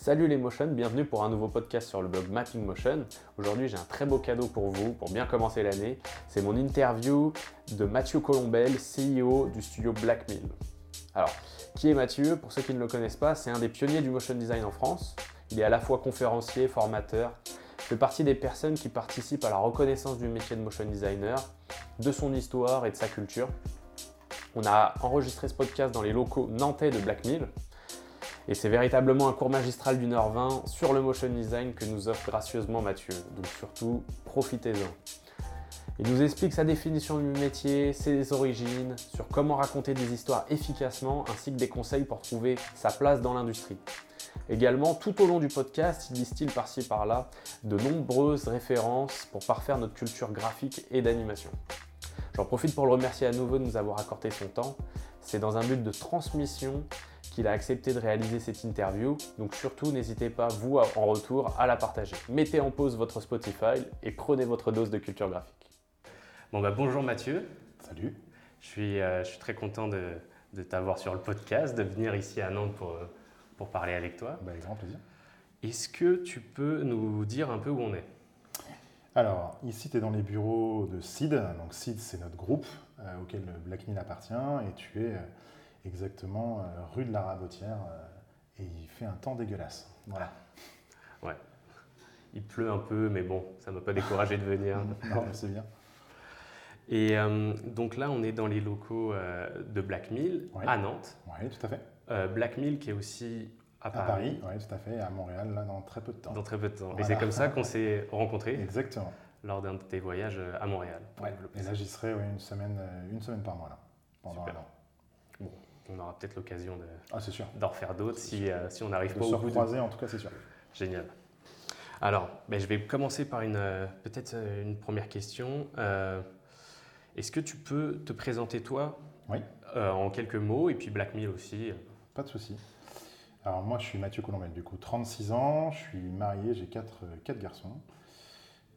Salut les motion, bienvenue pour un nouveau podcast sur le blog Mapping Motion. Aujourd'hui j'ai un très beau cadeau pour vous pour bien commencer l'année. C'est mon interview de Mathieu Colombel, CEO du studio Blackmill. Alors, qui est Mathieu? Pour ceux qui ne le connaissent pas, c'est un des pionniers du motion design en France. Il est à la fois conférencier, formateur, fait partie des personnes qui participent à la reconnaissance du métier de motion designer, de son histoire et de sa culture. On a enregistré ce podcast dans les locaux nantais de Blackmill. Et c'est véritablement un cours magistral d'une heure vingt sur le motion design que nous offre gracieusement Mathieu. Donc surtout, profitez-en. Il nous explique sa définition du métier, ses origines, sur comment raconter des histoires efficacement, ainsi que des conseils pour trouver sa place dans l'industrie. Également, tout au long du podcast, il distille par-ci par-là de nombreuses références pour parfaire notre culture graphique et d'animation. J'en profite pour le remercier à nouveau de nous avoir accordé son temps. C'est dans un but de transmission qu'il a accepté de réaliser cette interview. Donc surtout, n'hésitez pas, vous, en retour, à la partager. Mettez en pause votre Spotify et prenez votre dose de culture graphique. Bon, bah, bonjour Mathieu. Salut. Je suis, euh, je suis très content de, de t'avoir sur le podcast, de venir ici à Nantes pour, pour parler avec toi. Bah, avec grand plaisir. Est-ce que tu peux nous dire un peu où on est? Alors, ici, tu es dans les bureaux de SID. Donc, SID, c'est notre groupe euh, auquel Blackmill appartient. Et tu es euh, exactement euh, rue de la Rabotière et il fait un temps dégueulasse. Voilà. Ouais. Il pleut un peu, mais bon, ça ne m'a pas découragé de venir. non, c'est bien. Et donc là, on est dans les locaux de Blackmill à Nantes. Oui, tout à fait. Euh, Blackmill qui est aussi à Paris. À Paris, oui, tout à fait, à Montréal, là, dans très peu de temps. Dans très peu de temps. Et c'est comme ça qu'on s'est rencontrés. Exactement. Lors d'un de tes voyages à Montréal. Ouais. Et là, j'y serai une, semaine, euh, une semaine par mois, là, pendant Super. Bon, on aura peut-être l'occasion de, ah, d'en refaire d'autres si, euh, si on n'arrive pas au bout. croiser, en tout cas, c'est sûr. Génial. Alors, ben, je vais commencer par une, peut-être une première question. est-ce que tu peux te présenter toi oui. en quelques mots et puis Blackmill aussi pas de souci. Alors moi, je suis Mathieu Colombel, du coup, 36 ans, je suis marié, j'ai 4, quatre garçons.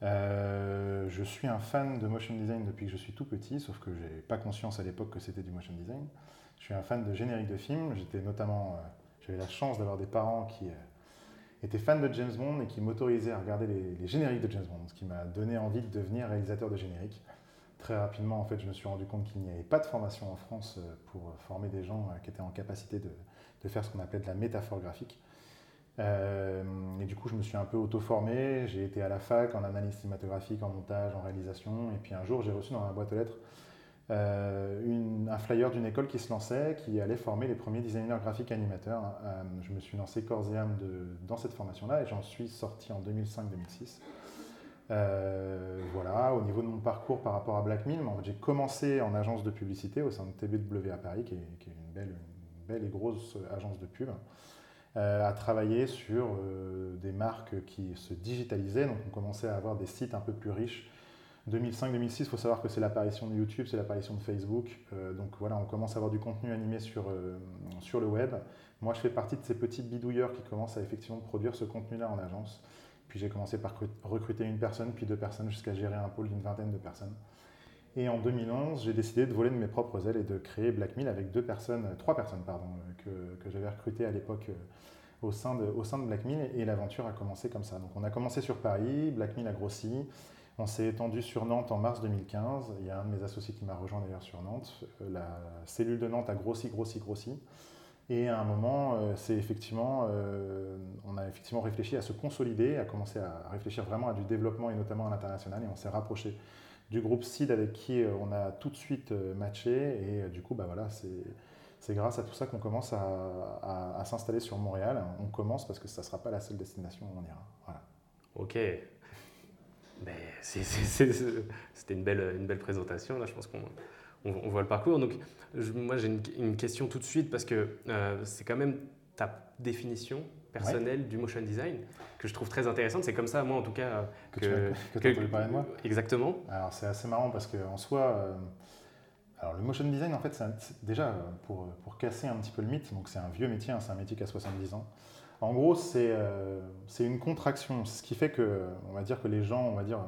Euh, je suis un fan de motion design depuis que je suis tout petit, sauf que je n'ai pas conscience à l'époque que c'était du motion design. Je suis un fan de générique de films. J'étais notamment, euh, j'avais la chance d'avoir des parents qui euh, étaient fans de James Bond et qui m'autorisaient à regarder les, génériques de James Bond, ce qui m'a donné envie de devenir réalisateur de génériques très rapidement, en fait, je me suis rendu compte qu'il n'y avait pas de formation en France pour former des gens qui étaient en capacité de, de faire ce qu'on appelait de la métaphore graphique. Euh, et du coup, je me suis un peu auto-formé. J'ai été à la fac en analyse cinématographique, en montage, en réalisation. Et puis un jour, j'ai reçu dans ma boîte aux lettres une, un flyer d'une école qui se lançait, qui allait former les premiers designers graphiques animateurs. je me suis lancé corps et âme dans cette formation-là et j'en suis sorti en 2005-2006. Euh, voilà, au niveau de mon parcours par rapport à Black Mill, j'ai commencé en agence de publicité au sein de TBW à Paris, qui est, une, belle, belle, et grosse agence de pub, euh, à travailler sur euh, des marques qui se digitalisaient. Donc on commençait à avoir des sites un peu plus riches. 2005-2006, il faut savoir que c'est l'apparition de YouTube, c'est l'apparition de Facebook. donc voilà, on commence à avoir du contenu animé sur, sur le web. Moi, je fais partie de ces petits bidouilleurs qui commencent à effectivement produire ce contenu-là en agence. Puis j'ai commencé par recruter une personne, puis deux personnes, jusqu'à gérer un pôle d'une vingtaine de personnes. Et en 2011, j'ai décidé de voler de mes propres ailes et de créer Blackmill avec deux personnes, trois personnes pardon, que, que j'avais recrutées à l'époque euh, au sein de, au sein de Blackmill et l'aventure a commencé comme ça. Donc on a commencé sur Paris, Blackmill a grossi, on s'est étendu sur Nantes en mars 2015. Il y a un de mes associés qui m'a rejoint d'ailleurs sur Nantes. Euh, la cellule de Nantes a grossi, grossi, grossi. Et à un moment, euh, c'est effectivement, euh, on a effectivement réfléchi à se consolider, à commencer à réfléchir vraiment à du développement et notamment à l'international. Et on s'est rapproché du groupe SID avec qui euh, on a tout de suite matché. Et du coup, bah voilà, c'est grâce à tout ça qu'on commence à, s'installer sur Montréal. On commence parce que ça ne sera pas la seule destination où on ira. Voilà. Ok. C'était une belle, une belle présentation. Là, je pense qu'on on, voit le parcours. Donc, moi, j'ai une, question tout de suite parce que euh, c'est quand même ta définition personnelle du motion design que je trouve très intéressante. C'est comme ça, moi, en tout cas, que, que, tu que, parler de moi. Exactement. Alors, c'est assez marrant parce qu'en soi, euh, alors le motion design, en fait, déjà pour, pour casser un petit peu le mythe. Donc, c'est un vieux métier, hein, c'est un métier qui a 70 ans. En gros, c'est euh, c'est une contraction, ce qui fait que, on va dire que les gens, on va dire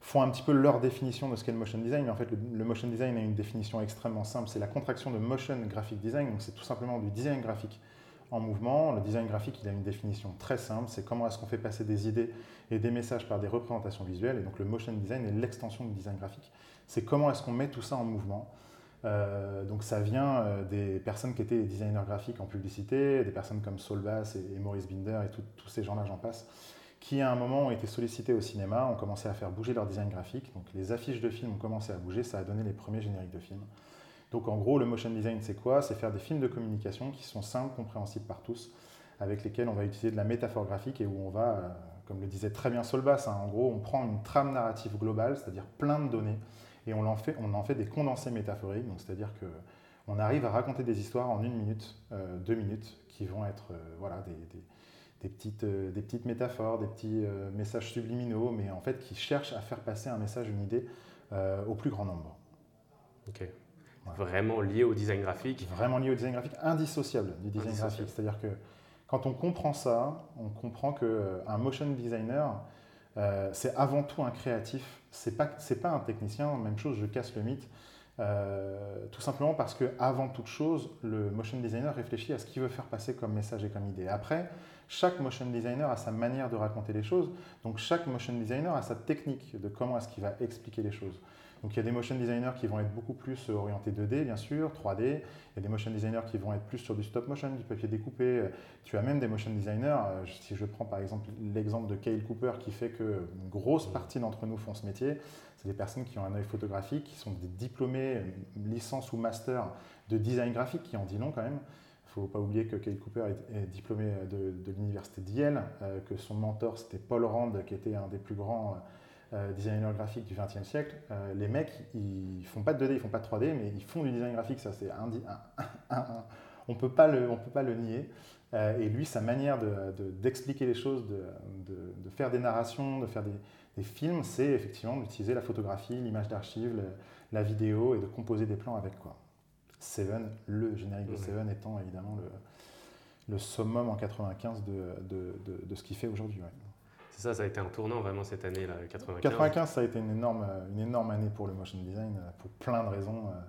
font un petit peu leur définition de ce qu'est le motion design. Mais en fait, le, motion design a une définition extrêmement simple. C'est la contraction de motion graphic design. Donc, c'est tout simplement du design graphique en mouvement. Le design graphique, il a une définition très simple, c'est comment est-ce qu'on fait passer des idées et des messages par des représentations visuelles. Et donc le motion design est l'extension du design graphique. C'est comment est-ce qu'on met tout ça en mouvement. Euh, donc ça vient euh, des personnes qui étaient designers graphiques en publicité, des personnes comme Saul Bass et, Maurice Binder et tous ces gens-là, j'en passe, qui à un moment ont été sollicités au cinéma, ont commencé à faire bouger leur design graphique. Donc les affiches de films ont commencé à bouger, ça a donné les premiers génériques de films. Donc en gros, le motion design, c'est quoi? C'est faire des films de communication qui sont simples, compréhensibles par tous, avec lesquels on va utiliser de la métaphore graphique et où on va, euh, comme le disait très bien Solbass, hein, en gros, on prend une trame narrative globale, c'est-à-dire plein de données, et on en fait, on en fait des condensés métaphoriques, donc c'est-à-dire que on arrive à raconter des histoires en une minute, euh, deux minutes, qui vont être euh, voilà, des, petites, des petites métaphores, des petits messages subliminaux, mais en fait qui cherchent à faire passer un message, une idée au plus grand nombre. Ok. Vraiment lié au design graphique Vraiment lié au design graphique, indissociable du design graphique. C'est-à-dire que quand on comprend ça, on comprend qu'un euh, motion designer, euh, c'est avant tout un créatif, c'est pas, pas un technicien, même chose, je casse le mythe. Euh, tout simplement parce que avant toute chose, le motion designer réfléchit à ce qu'il veut faire passer comme message et comme idée. Après, chaque motion designer a sa manière de raconter les choses, donc chaque motion designer a sa technique de comment est-ce qu'il va expliquer les choses. Donc il y a des motion designers qui vont être beaucoup plus orientés 2D, bien sûr, 3D. Il y a des motion designers qui vont être plus sur du stop motion, du papier découpé. Tu as même des motion designers, euh, si je prends par exemple l'exemple de Kyle Cooper qui fait que une grosse partie d'entre nous font ce métier, c'est des personnes qui ont un œil photographique, qui sont des diplômés, euh, licence ou master de design graphique, qui en dit long quand même. Il ne faut pas oublier que Kyle Cooper est, diplômé de, l'université d'Yale, euh, que son mentor c'était Paul Rand, qui était un des plus grands euh, designer graphique du XXe siècle, euh, les mecs, ils font pas de 2D, ils font pas de 3D, mais ils font du design graphique, ça c'est un, on peut pas le, on peut pas le nier. Euh, et lui, sa manière d'expliquer de, les choses, de, de, faire des narrations, de faire des, des films, c'est effectivement d'utiliser la photographie, l'image d'archive, la vidéo et de composer des plans avec quoi. Seven, le générique de Seven étant évidemment le, le summum en 95 de, ce qu'il fait aujourd'hui. C'est ça, ça a été un tournant vraiment cette année, là, 95. 95, ça a été une énorme, une énorme année pour le motion design, euh, pour plein de raisons. Euh,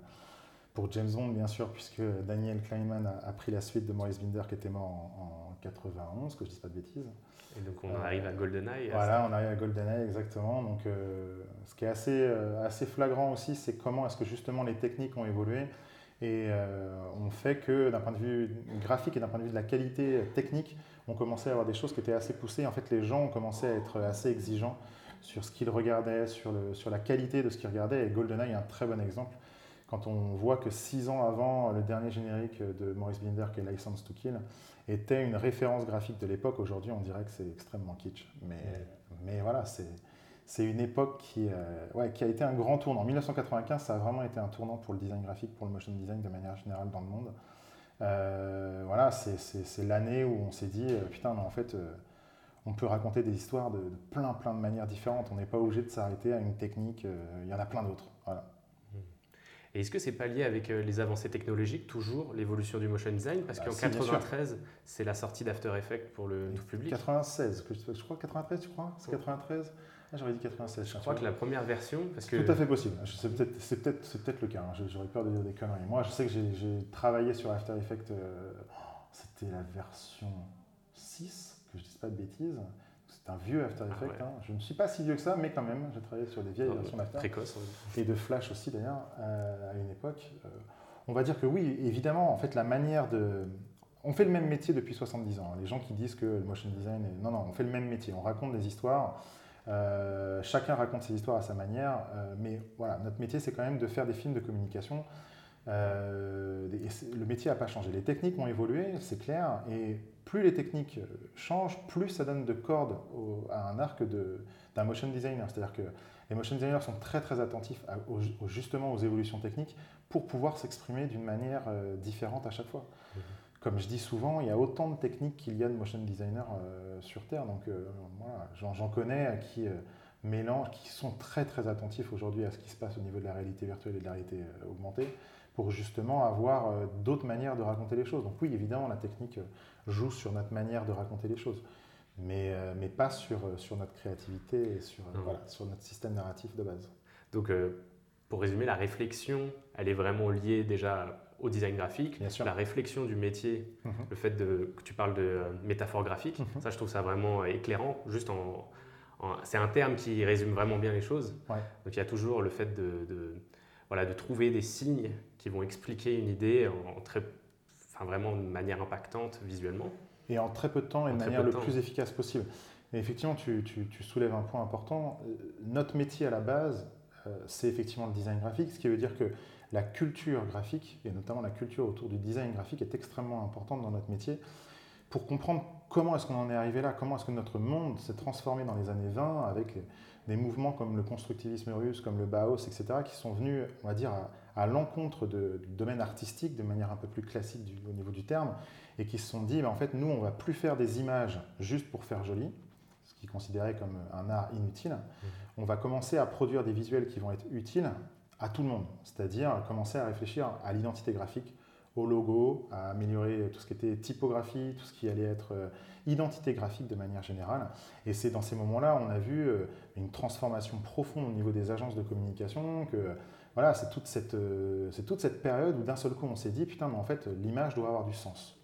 pour James Bond, bien sûr, puisque Daniel Kleinman a, pris la suite de Maurice Binder, qui était mort en, 91, que je ne dis pas de bêtises. Et donc on arrive à GoldenEye. Voilà, on arrive à GoldenEye, exactement. Donc, euh, ce qui est assez, assez flagrant aussi, c'est comment est-ce que justement les techniques ont évolué. Et on fait que d'un point de vue graphique et d'un point de vue de la qualité technique, on commençait à avoir des choses qui étaient assez poussées. En fait, les gens ont commencé à être assez exigeants sur ce qu'ils regardaient, sur, le, sur la qualité de ce qu'ils regardaient. Et GoldenEye est un très bon exemple. Quand on voit que six ans avant le dernier générique de Maurice Binder, qui est License to Kill, était une référence graphique de l'époque, aujourd'hui on dirait que c'est extrêmement kitsch. Mais, mais voilà, c'est une époque qui, euh, ouais, qui a été un grand tournant. En 1995, ça a vraiment été un tournant pour le design graphique, pour le motion design de manière générale dans le monde. Euh, voilà, c'est l'année où on s'est dit, euh, putain, mais en fait, euh, on peut raconter des histoires de, plein, plein de manières différentes. On n'est pas obligé de s'arrêter à une technique. Il y en a plein d'autres. Voilà. Et est-ce que c'est pas lié avec les avancées technologiques, toujours, l'évolution du motion design? Parce bah, qu'en 93, c'est la sortie d'After Effects pour le tout public. 96, je crois 93, tu crois? C'est 93 ah, J'aurais dit 96. Je crois que la première version. Parce que... Tout à fait possible. C'est peut-être peut, le cas. Hein. J'aurais peur de dire des conneries. Moi, je sais que j'ai travaillé sur After Effects. Euh, c'était la version 6, que je ne dise pas de bêtises. C'est un vieux After ah Effects. Hein. Je ne suis pas si vieux que ça, mais quand même, j'ai travaillé sur des vieilles versions d'After. Précoce. Et de Flash aussi, d'ailleurs, euh, à une époque. Euh, on va dire que oui, évidemment, en fait, la manière de. On fait le même métier depuis 70 ans. Les gens qui disent que le motion design est. Non, non, on fait le même métier. On raconte des histoires. Euh, chacun raconte ses histoires à sa manière, euh, mais voilà, notre métier, c'est quand même de faire des films de communication. Euh, le métier n'a pas changé. Les techniques ont évolué, c'est clair, et plus les techniques changent, plus ça donne de cordes à un arc d'un motion designer. C'est-à-dire que les motion designers sont très très attentifs justement aux évolutions techniques pour pouvoir s'exprimer d'une manière différente à chaque fois. Mmh comme je dis souvent, il y a autant de techniques qu'il y a de motion designers euh, sur Terre. Donc, euh, moi, j'en connais qui euh, mélangent, qui sont très très attentifs aujourd'hui à ce qui se passe au niveau de la réalité virtuelle et de la réalité augmentée, pour justement avoir d'autres manières de raconter les choses. Donc oui, évidemment, la technique joue sur notre manière de raconter les choses, mais, mais pas sur, sur notre créativité et sur, sur notre système narratif de base. Donc, pour résumer, la réflexion, elle est vraiment liée déjà au design graphique, la réflexion du métier, mhm. le fait de, que tu parles de euh, métaphore graphique, mhm. ça je trouve ça vraiment éclairant, juste en, c'est un terme qui résume vraiment bien les choses. Donc il y a toujours le fait de, voilà, de trouver des signes qui vont expliquer une idée en, très, enfin, vraiment de manière impactante visuellement. Et en très peu de temps et de manière le plus efficace possible. Et effectivement, tu, tu, soulèves un point important. Notre métier à la base, euh, c'est effectivement le design graphique, ce qui veut dire que la culture graphique, et notamment la culture autour du design graphique, est extrêmement importante dans notre métier pour comprendre comment est-ce qu'on en est arrivé là, comment est-ce que notre monde s'est transformé dans les années 20 avec des mouvements comme le constructivisme russe, comme le Bauhaus, etc., qui sont venus, on va dire, à, l'encontre du domaine artistique de manière un peu plus classique au niveau du terme, et qui se sont dit, ben, en fait, nous, on va plus faire des images juste pour faire joli, ce qui est considéré comme un art inutile. Mmh. On va commencer à produire des visuels qui vont être utiles à tout le monde, c'est-à-dire commencer à réfléchir à l'identité graphique, au logo, à améliorer tout ce qui était typographie, tout ce qui allait être euh, identité graphique de manière générale. Et c'est dans ces moments-là, on a vu euh, une transformation profonde au niveau des agences de communication, que voilà, c'est toute, cette, euh, c'est toute cette période où d'un seul coup on s'est dit, putain, mais en fait, l'image doit avoir du sens.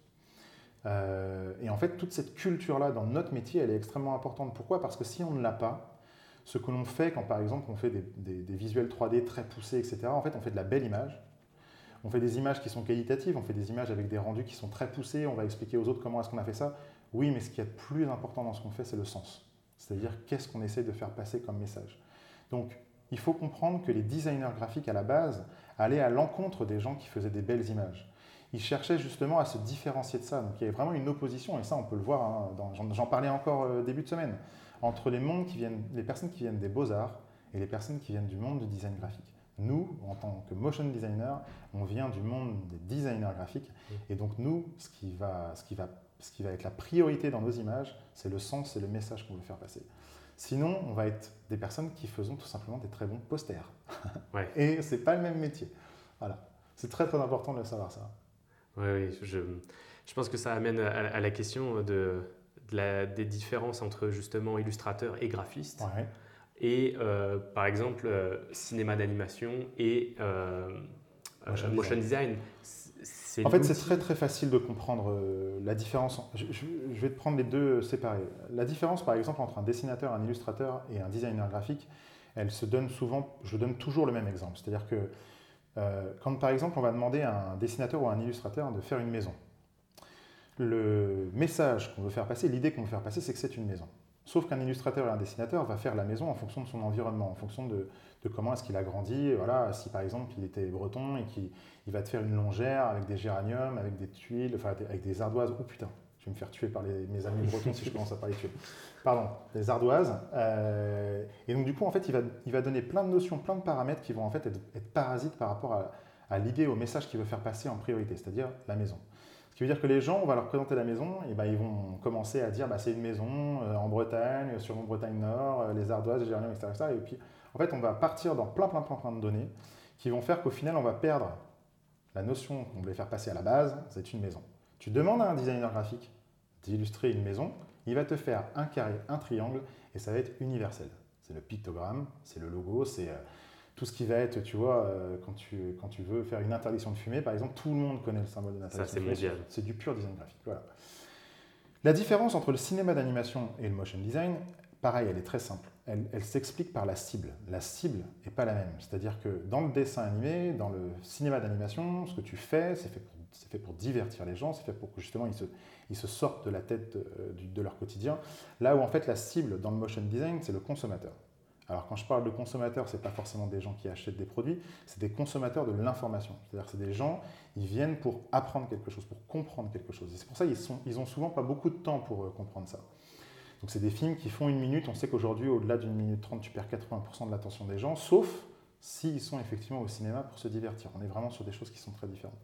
et en fait, toute cette culture-là dans notre métier, elle est extrêmement importante. Pourquoi? Parce que si on ne l'a pas, ce que l'on fait quand par exemple on fait des, visuels 3D très poussés, etc., en fait on fait de la belle image. On fait des images qui sont qualitatives, on fait des images avec des rendus qui sont très poussés, on va expliquer aux autres comment est-ce qu'on a fait ça. Oui, mais ce qui est le plus important dans ce qu'on fait, c'est le sens. C'est-à-dire qu'est-ce qu'on essaie de faire passer comme message. Donc il faut comprendre que les designers graphiques à la base allaient à l'encontre des gens qui faisaient des belles images. Ils cherchaient justement à se différencier de ça. Donc il y avait vraiment une opposition, et ça on peut le voir, hein, j'en parlais encore euh, début de semaine entre les, mondes qui viennent, les personnes qui viennent des beaux-arts et les personnes qui viennent du monde du design graphique. Nous, en tant que motion designer, on vient du monde des designers graphiques. Et donc nous, ce qui va, ce qui va, ce qui va être la priorité dans nos images, c'est le sens et le message qu'on veut faire passer. Sinon, on va être des personnes qui faisons tout simplement des très bons posters. Ouais. et c'est pas le même métier. Voilà. C'est très très important de le savoir ça. Oui, oui je, je pense que ça amène à la question de des différences entre justement illustrateur et graphiste. Et euh, par exemple, euh, cinéma d'animation et euh, motion, design. En fait, c'est très très facile de comprendre la différence. Je, vais te prendre les deux séparés. La différence, par exemple, entre un dessinateur, un illustrateur et un designer graphique, elle se donne souvent, je donne toujours le même exemple. C'est-à-dire que quand, par exemple, on va demander à un dessinateur ou à un illustrateur de faire une maison, le message qu'on veut faire passer, l'idée qu'on veut faire passer, c'est que c'est une maison. Sauf qu'un illustrateur et un dessinateur va faire la maison en fonction de son environnement, en fonction de, comment est-ce qu'il a grandi. Voilà, si par exemple il était breton et qu'il va te faire une longère avec des géraniums, avec des tuiles, enfin avec des ardoises. Oh putain, je vais me faire tuer par mes amis bretons si je commence à parler tuiles. Pardon, des ardoises. Euh, et donc du coup, en fait, il va, donner plein de notions, plein de paramètres qui vont en fait être, parasites par rapport à l'idée, au message qu'il veut faire passer en priorité, c'est-à-dire la maison. Qui veut dire que les gens, on va leur présenter la maison, et ben, ils vont commencer à dire bah, c'est une maison euh, en Bretagne, sur mon Bretagne Nord, euh, les ardoises, les géraniums, etc., Et puis, en fait, on va partir dans plein, plein, plein, plein de données qui vont faire qu'au final, on va perdre la notion qu'on voulait faire passer à la base, c'est une maison. Tu demandes à un designer graphique d'illustrer une maison, il va te faire un carré, un triangle, et ça va être universel. C'est le pictogramme, c'est le logo, c'est euh, tout ce qui va être, tu vois, euh, quand, tu, quand tu veux faire une interdiction de fumer, par exemple, tout le monde connaît le symbole de l'interdiction de fumer. C'est du pur design graphique. Voilà. La différence entre le cinéma d'animation et le motion design, pareil, elle est très simple. Elle, elle s'explique par la cible. La cible n'est pas la même. C'est-à-dire que dans le dessin animé, dans le cinéma d'animation, ce que tu fais, c'est fait, fait, pour divertir les gens, c'est fait pour que justement ils se, ils se sortent de la tête de, euh, de leur quotidien. Là où en fait la cible dans le motion design, c'est le consommateur. Alors quand je parle de consommateurs, ce n'est pas forcément des gens qui achètent des produits, c'est des consommateurs de l'information. C'est-à-dire c'est des gens, ils viennent pour apprendre quelque chose, pour comprendre quelque chose. Et c'est pour ça qu'ils ils souvent pas beaucoup de temps pour euh, comprendre ça. Donc c'est des films qui font une minute. On sait qu'aujourd'hui, au-delà d'une minute trente, tu perds 80% de l'attention des gens, sauf s'ils sont effectivement au cinéma pour se divertir. On est vraiment sur des choses qui sont très différentes.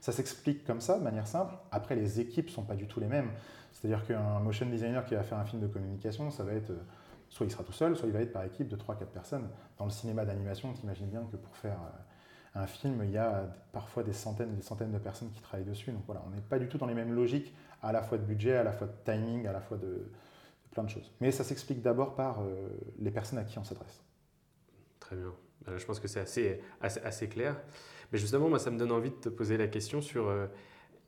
Ça s'explique comme ça, de manière simple. Après, les équipes ne sont pas du tout les mêmes. C'est-à-dire qu'un motion designer qui va faire un film de communication, ça va être euh, soit il sera tout seul, soit il va être par équipe de 3-4 personnes. Dans le cinéma d'animation, tu imagines bien que pour faire euh, un film, il y a parfois des centaines et des centaines de personnes qui travaillent dessus. Donc voilà, on n'est pas du tout dans les mêmes logiques, à la fois de budget, à la fois de timing, à la fois de, plein de choses. Mais ça s'explique d'abord par euh, les personnes à qui on s'adresse. Très bien. Ben, je pense que c'est assez, assez, clair. Mais justement, moi, ça me donne envie de te poser la question sur, euh,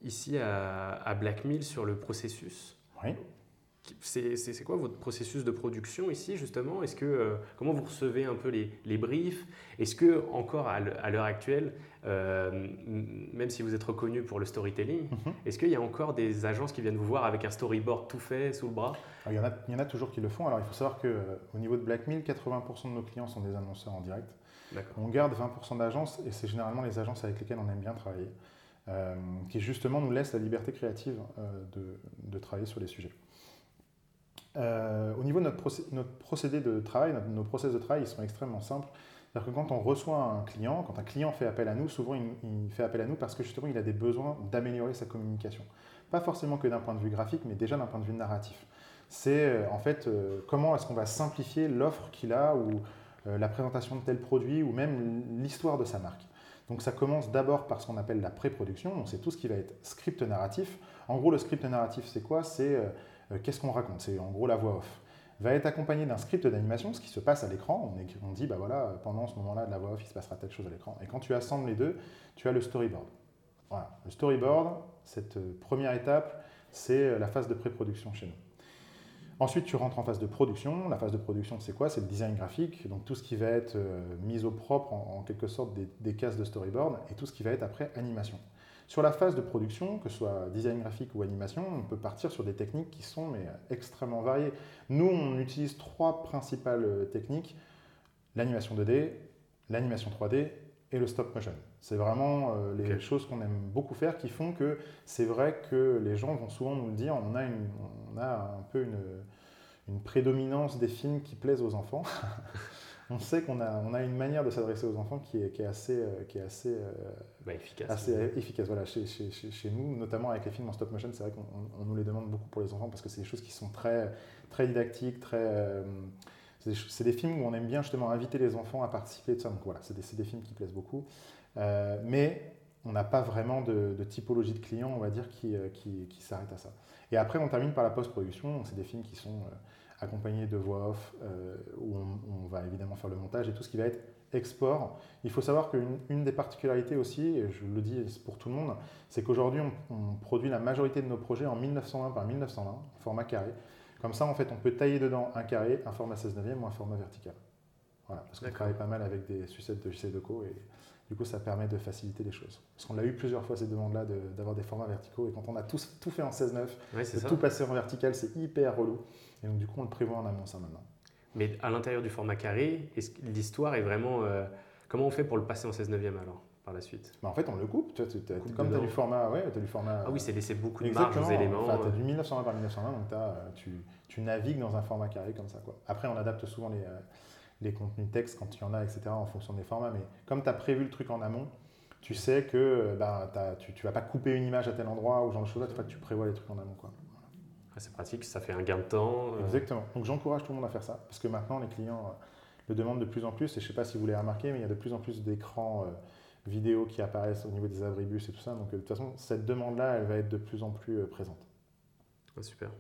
ici à, à Blackmill, sur le processus. Oui. C'est quoi votre processus de production ici justement? Est-ce que euh, comment vous recevez un peu les, les briefs? Est-ce que encore à l'heure actuelle, euh, même si vous êtes reconnu pour le storytelling, Mhm. est-ce qu'il y a encore des agences qui viennent vous voir avec un storyboard tout fait sous le bras? Alors, il, y en a, il y en a toujours qui le font. Alors il faut savoir qu'au niveau de Blackmill, 80% de nos clients sont des annonceurs en direct. On garde 20% d'agences et c'est généralement les agences avec lesquelles on aime bien travailler, euh, qui justement nous laissent la liberté créative euh, de, de travailler sur les sujets. Euh, au niveau de notre, procé- notre procédé de travail, nos process de travail, ils sont extrêmement simples. C'est-à-dire que quand on reçoit un client, quand un client fait appel à nous, souvent il, fait appel à nous parce que justement il a des besoins d'améliorer sa communication. Pas forcément que d'un point de vue graphique, mais déjà d'un point de vue narratif. C'est euh, en fait euh, comment est-ce qu'on va simplifier l'offre qu'il a ou la présentation de tel produit ou même l'histoire de sa marque. Donc ça commence d'abord par ce qu'on appelle la pré-production, donc c'est tout ce qui va être script narratif. En gros, le script narratif, c'est quoi? C'est qu'est-ce qu'on raconte? C'est en gros la voix off. Va être accompagné d'un script d'animation, ce qui se passe à l'écran. On, dit, bah voilà, pendant ce moment-là de la voix off, il se passera telle chose à l'écran. Et quand tu assembles les deux, tu as le storyboard. Voilà. Le storyboard, cette euh, première étape, c'est euh, la phase de pré-production chez nous. Ensuite, tu rentres en phase de production. La phase de production, c'est quoi? C'est le design graphique, donc tout ce qui va être euh, mis au propre, en, en quelque sorte, des, des cases de storyboard, et tout ce qui va être après animation. Sur la phase de production, que ce soit design graphique ou animation, on peut partir sur des techniques qui sont mais, euh, extrêmement variées. Nous, on utilise trois principales euh, techniques l'animation 2D, l'animation 3D et le stop motion. C'est vraiment euh, les choses qu'on aime beaucoup faire qui font que c'est vrai que les gens vont souvent nous le dire, on a, une, on a un peu une, une prédominance des films qui plaisent aux enfants. on sait qu'on a, on a une manière de s'adresser aux enfants qui est, qui est assez, euh, qui est assez, euh, Bah, efficace. assez efficace voilà, chez, chez- chez- chez nous, notamment avec les films en stop motion. C'est vrai qu'on on- on nous les demande beaucoup pour les enfants parce que c'est des choses qui sont très, très didactiques, très. euh, c'est des, films où on aime bien justement inviter les enfants à participer. De ça. Donc voilà, c'est des, des films qui plaisent beaucoup. Euh, mais on n'a pas vraiment de, de typologie de clients, on va dire, qui, qui, qui s'arrête à ça. Et après, on termine par la post-production. C'est des films qui sont euh, accompagnés de voix off, euh, où on, on va évidemment faire le montage et tout ce qui va être export. Il faut savoir qu'une une des particularités aussi, et je le dis pour tout le monde, c'est qu'aujourd'hui, on, on produit la majorité de nos projets en 1920 par 1920, format carré. Comme ça, en fait, on peut tailler dedans un carré, un format 16 neuvième ou un format vertical. Voilà, parce qu'on travaille pas mal avec des sucettes de JC Deco et du coup, ça permet de faciliter les choses. Parce qu'on l'a eu plusieurs fois ces demandes-là de- d'avoir des formats verticaux et quand on a tout, tout fait en 16-9, Ouais, c'est de ça. tout passer en vertical, c'est hyper relou. Et donc, du coup, on le prévoit en amont, ça maintenant. Mais à l'intérieur du format carré, l'histoire est vraiment. euh, comment on fait pour le passer en 16 neuvième alors, par la suite? Mais en fait, on le coupe. Tu comme tu as du format, ouais, as du format. Ah oui, c'est laisser beaucoup de marge aux éléments. Enfin, tu as euh, du 1920 par 1920, donc euh, tu, tu navigues dans un format carré comme ça. Quoi. Après, on adapte souvent les, euh, les contenus texte quand il y en a, etc., en fonction des formats. Mais comme tu as prévu le truc en amont, tu sais que euh, bah, tu ne vas pas couper une image à tel endroit ou ce genre de choses. En fait, tu prévois les trucs en amont. Quoi. Ah, c'est pratique, ça fait un gain de temps. euh, Exactement. Donc j'encourage tout le monde à faire ça. Parce que maintenant, les clients euh, le demandent de plus en plus. Et je ne sais pas si vous l'avez remarqué, mais il y a de plus en plus d'écrans euh, vidéo qui apparaissent au niveau des abribus et tout ça. Donc de toute façon, cette demande-là, elle va être de plus en plus euh, présente. Ah, super.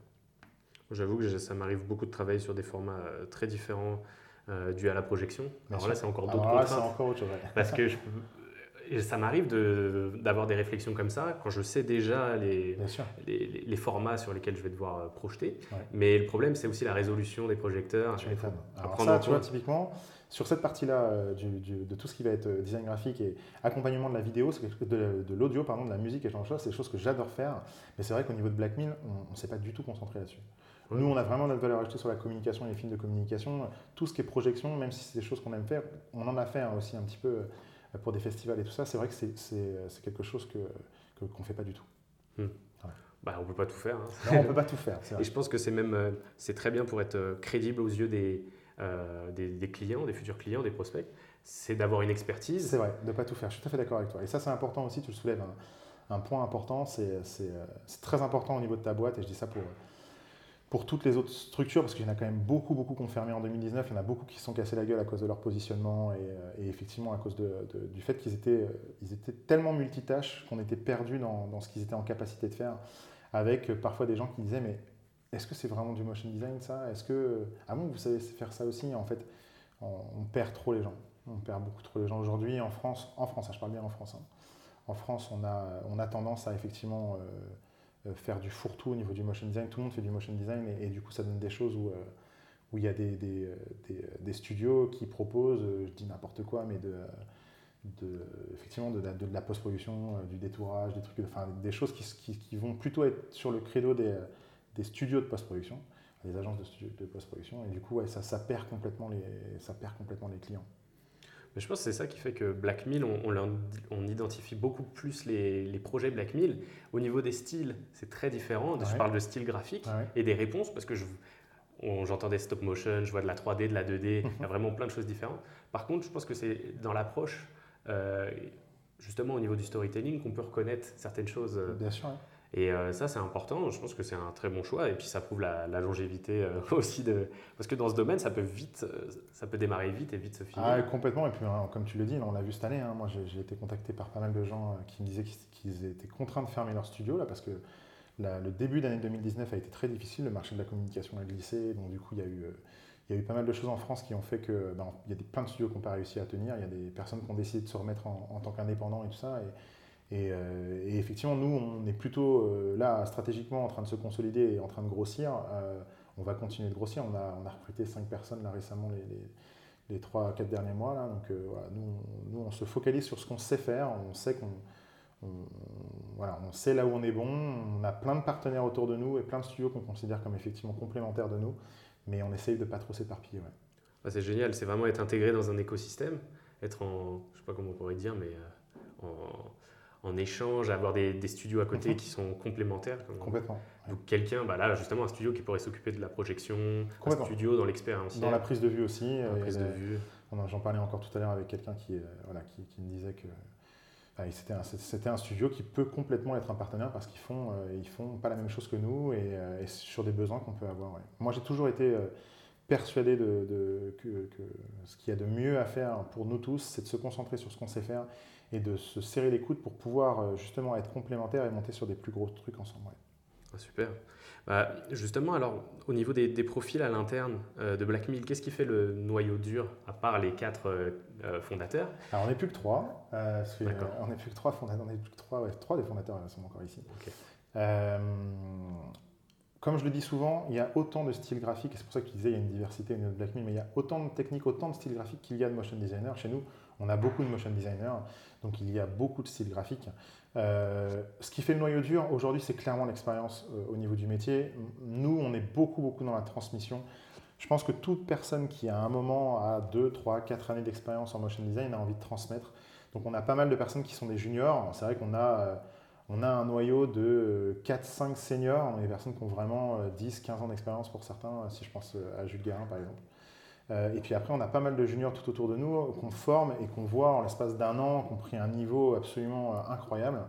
J'avoue que ça m'arrive beaucoup de travailler sur des formats très différents euh, dus à la projection. Bien Alors sûr. là, c'est encore d'autres Alors là, c'est contraintes. encore autre chose. ouais. Parce que je et ça m'arrive de- d'avoir des réflexions comme ça quand je sais déjà les, les, les- les formats sur lesquels je vais devoir euh, projeter. Ouais. Mais le problème, c'est aussi la résolution des projecteurs. Tu. Alors ça, tu vois, typiquement, sur cette partie-là euh, de tout ce qui va être euh, design graphique et accompagnement de la vidéo, de, de l'audio, pardon, de la musique et genre de choses, c'est des choses que j'adore faire. Mais c'est vrai qu'au niveau de Blackmill, on ne s'est pas du tout concentré là-dessus. Nous, on a vraiment notre valeur ajoutée sur la communication et les films de communication. Tout ce qui est projection, même si c'est des choses qu'on aime faire, on en a fait hein, aussi un petit peu pour des festivals et tout ça. C'est vrai que c'est- c'est quelque chose que que- qu'on ne fait pas du tout. Bah, on peut pas tout faire. hein. Non, on ne peut pas tout faire. Et je pense que c'est même euh, c'est très bien pour être euh, crédible aux yeux des, euh, des, des clients, des futurs clients, des prospects. C'est d'avoir une expertise. C'est vrai, de ne pas tout faire. Je suis tout à fait d'accord avec toi. Et ça, c'est important aussi, tu le soulèves. Un, un point important, euh, c'est très important au niveau de ta boîte, et je dis ça pour, pour toutes les autres structures, parce qu'il y en a quand même beaucoup, beaucoup qui ont fermé en 2019. Il y en a beaucoup qui se sont cassés la gueule à cause de leur positionnement et, euh, effectivement à cause du fait qu'ils étaient, euh, ils étaient tellement multitâches qu'on était perdus dans, ce qu'ils étaient en capacité de faire, avec euh, parfois des gens qui disaient Mais est-ce que c'est vraiment du motion design ça? Est-ce que. Ah bon, vous savez faire ça aussi? En fait, on, perd trop les gens. On perd beaucoup trop de gens aujourd'hui. En France, en France, hein, je parle bien en France. Hein. En France, on a, on a tendance à effectivement faire du fourre-tout au niveau du motion design. Tout le monde fait du motion design et, du coup, ça donne des choses où, où il y a des, des, des, studios qui proposent, je dis n'importe quoi, mais de, de, effectivement de, de, la post-production, du détourage, des, trucs, enfin, des choses qui, qui, vont plutôt être sur le credo des, studios de post-production des agences de, de post-production. Et du coup, ça, ça, perd complètement les, ça perd complètement les clients. Mais je pense que c'est ça qui fait que Black Mill, on, on, identifie beaucoup plus les, les, projets Black Mill. Au niveau des styles, c'est très différent. Je parle de style graphique et des réponses parce que je, j'entends des stop motion, je vois de la 3D, de la 2D, il y a vraiment plein de choses différentes. Par contre, je pense que c'est dans l'approche, euh, justement au niveau du storytelling, qu'on peut reconnaître certaines choses. Euh, Bien sûr. Et euh, ça, c'est important. Je pense que c'est un très bon choix. Et puis, ça prouve la, longévité euh, aussi. De... Parce que dans ce domaine, ça peut vite, euh, ça peut démarrer vite et vite se finir. Ah, complètement. Et puis, hein, comme tu le dis, on l'a vu cette année. Hein. moi, j'ai été contacté par pas mal de gens qui me disaient qu'ils étaient contraints de fermer leur studio là, parce que le début d'année 2019 a été très difficile. Le marché de la communication a glissé. Donc, du coup, il y a eu. il y a eu pas mal de choses en France qui ont fait que ben, y a des, plein de studios qui n'ont pas réussi à tenir. Il y a des personnes qui ont décidé de se remettre en, tant qu'indépendants et tout ça. Euh, et, effectivement, nous, on est plutôt euh, là, stratégiquement, en train de se consolider et en train de grossir. Euh, on va continuer de grossir. On a, on a recruté 5 personnes là récemment les, les, les 3-4 derniers mois. Là. Donc nous, nous, on se focalise sur ce qu'on sait faire. On sait qu'on voilà, on sait là où on est bon. On a plein de partenaires autour de nous et plein de studios qu'on considère comme effectivement complémentaires de nous. Mais on essaye de pas trop s'éparpiller. Ouais. c'est génial. C'est vraiment être intégré dans un écosystème. Être en, je sais pas comment on pourrait dire, mais en échange, avoir des, des studios à côté mhm. qui sont complémentaires. Complètement. Donc quelqu'un, bah là justement un studio qui pourrait s'occuper de la projection, un studio dans l'expérience. Dans la prise de vue aussi. Vue. J'en parlais encore tout à l'heure avec quelqu'un qui, euh, voilà, qui, qui, me disait que c'était un, un, studio qui peut complètement être un partenaire parce qu'ils font, euh, ils font pas la même chose que nous et, euh, sur des besoins qu'on peut avoir. Moi j'ai toujours été persuadé de, de que, que, ce qu'il y a de mieux à faire pour nous tous, c'est de se concentrer sur ce qu'on sait faire et de se serrer les coudes pour pouvoir euh, justement être complémentaires et monter sur des plus gros trucs ensemble. Ah, super. Bah, justement, alors au niveau des, profils à l'interne euh, de Black Mill, qu'est-ce qui fait le noyau dur, à part les quatre euh, fondateurs? Alors on n'est plus que trois. on n'est plus que trois fondateurs. On n'est plus que trois, ouais, trois des fondateurs sont encore ici. comme je le dis souvent, il y a autant de styles graphiques, et c'est pour ça que tu disais il y a une diversité au niveau de Black Mill, mais il y a autant de techniques, autant de styles graphiques qu'il y a de motion designers. Chez nous, on a beaucoup de motion designers. Donc il y a beaucoup de styles graphiques. Euh, ce qui fait le noyau dur aujourd'hui, c'est clairement l'expérience euh, au niveau du métier. Nous, on est beaucoup, beaucoup dans la transmission. Je pense que toute personne qui a un moment à 2, 3, 4 années d'expérience en motion design a envie de transmettre. Donc on a pas mal de personnes qui sont des juniors. C'est vrai qu'on a, euh, a un noyau de 4, 5 seniors. On a des personnes qui ont vraiment 10, 15 ans d'expérience pour certains, si je pense à Jules Guérin par exemple. Euh, et puis après, on a pas mal de juniors tout autour de nous qu'on forme et qu'on voit en l'espace d'un an, qui ont pris un niveau absolument euh, incroyable.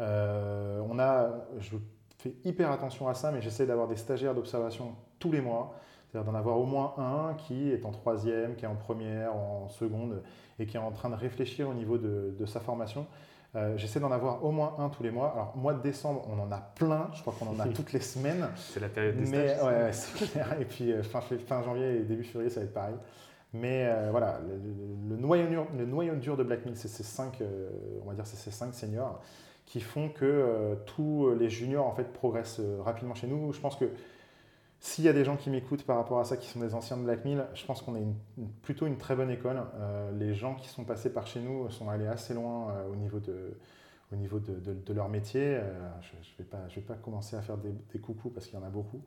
Euh, on a, je fais hyper attention à ça, mais j'essaie d'avoir des stagiaires d'observation tous les mois. C'est-à-dire d'en avoir au moins un qui est en troisième, qui est en première, en seconde, et qui est en train de réfléchir au niveau de sa formation. Euh, j'essaie d'en avoir au moins un tous les mois. Alors, mois de décembre, on en a plein. Je crois qu'on en a toutes les semaines. C'est la période des mais, Ouais, c'est clair. Et puis, euh, fin, fin, janvier et début février, ça va être pareil. Mais euh, voilà, le, noyau dur, le noyau dur de Black Mills, c'est ces cinq, on va dire, c'est ces cinq seniors qui font que tous les juniors en fait progressent rapidement chez nous. Je pense que s'il y a des gens qui m'écoutent par rapport à ça, qui sont des anciens de Black Mill, je pense qu'on est plutôt une très bonne école. Euh, les gens qui sont passés par chez nous sont allés assez loin euh, au niveau de, au niveau de, leur métier. Euh, je ne vais, pas, je vais pas commencer à faire des, des coucous parce qu'il y en a beaucoup.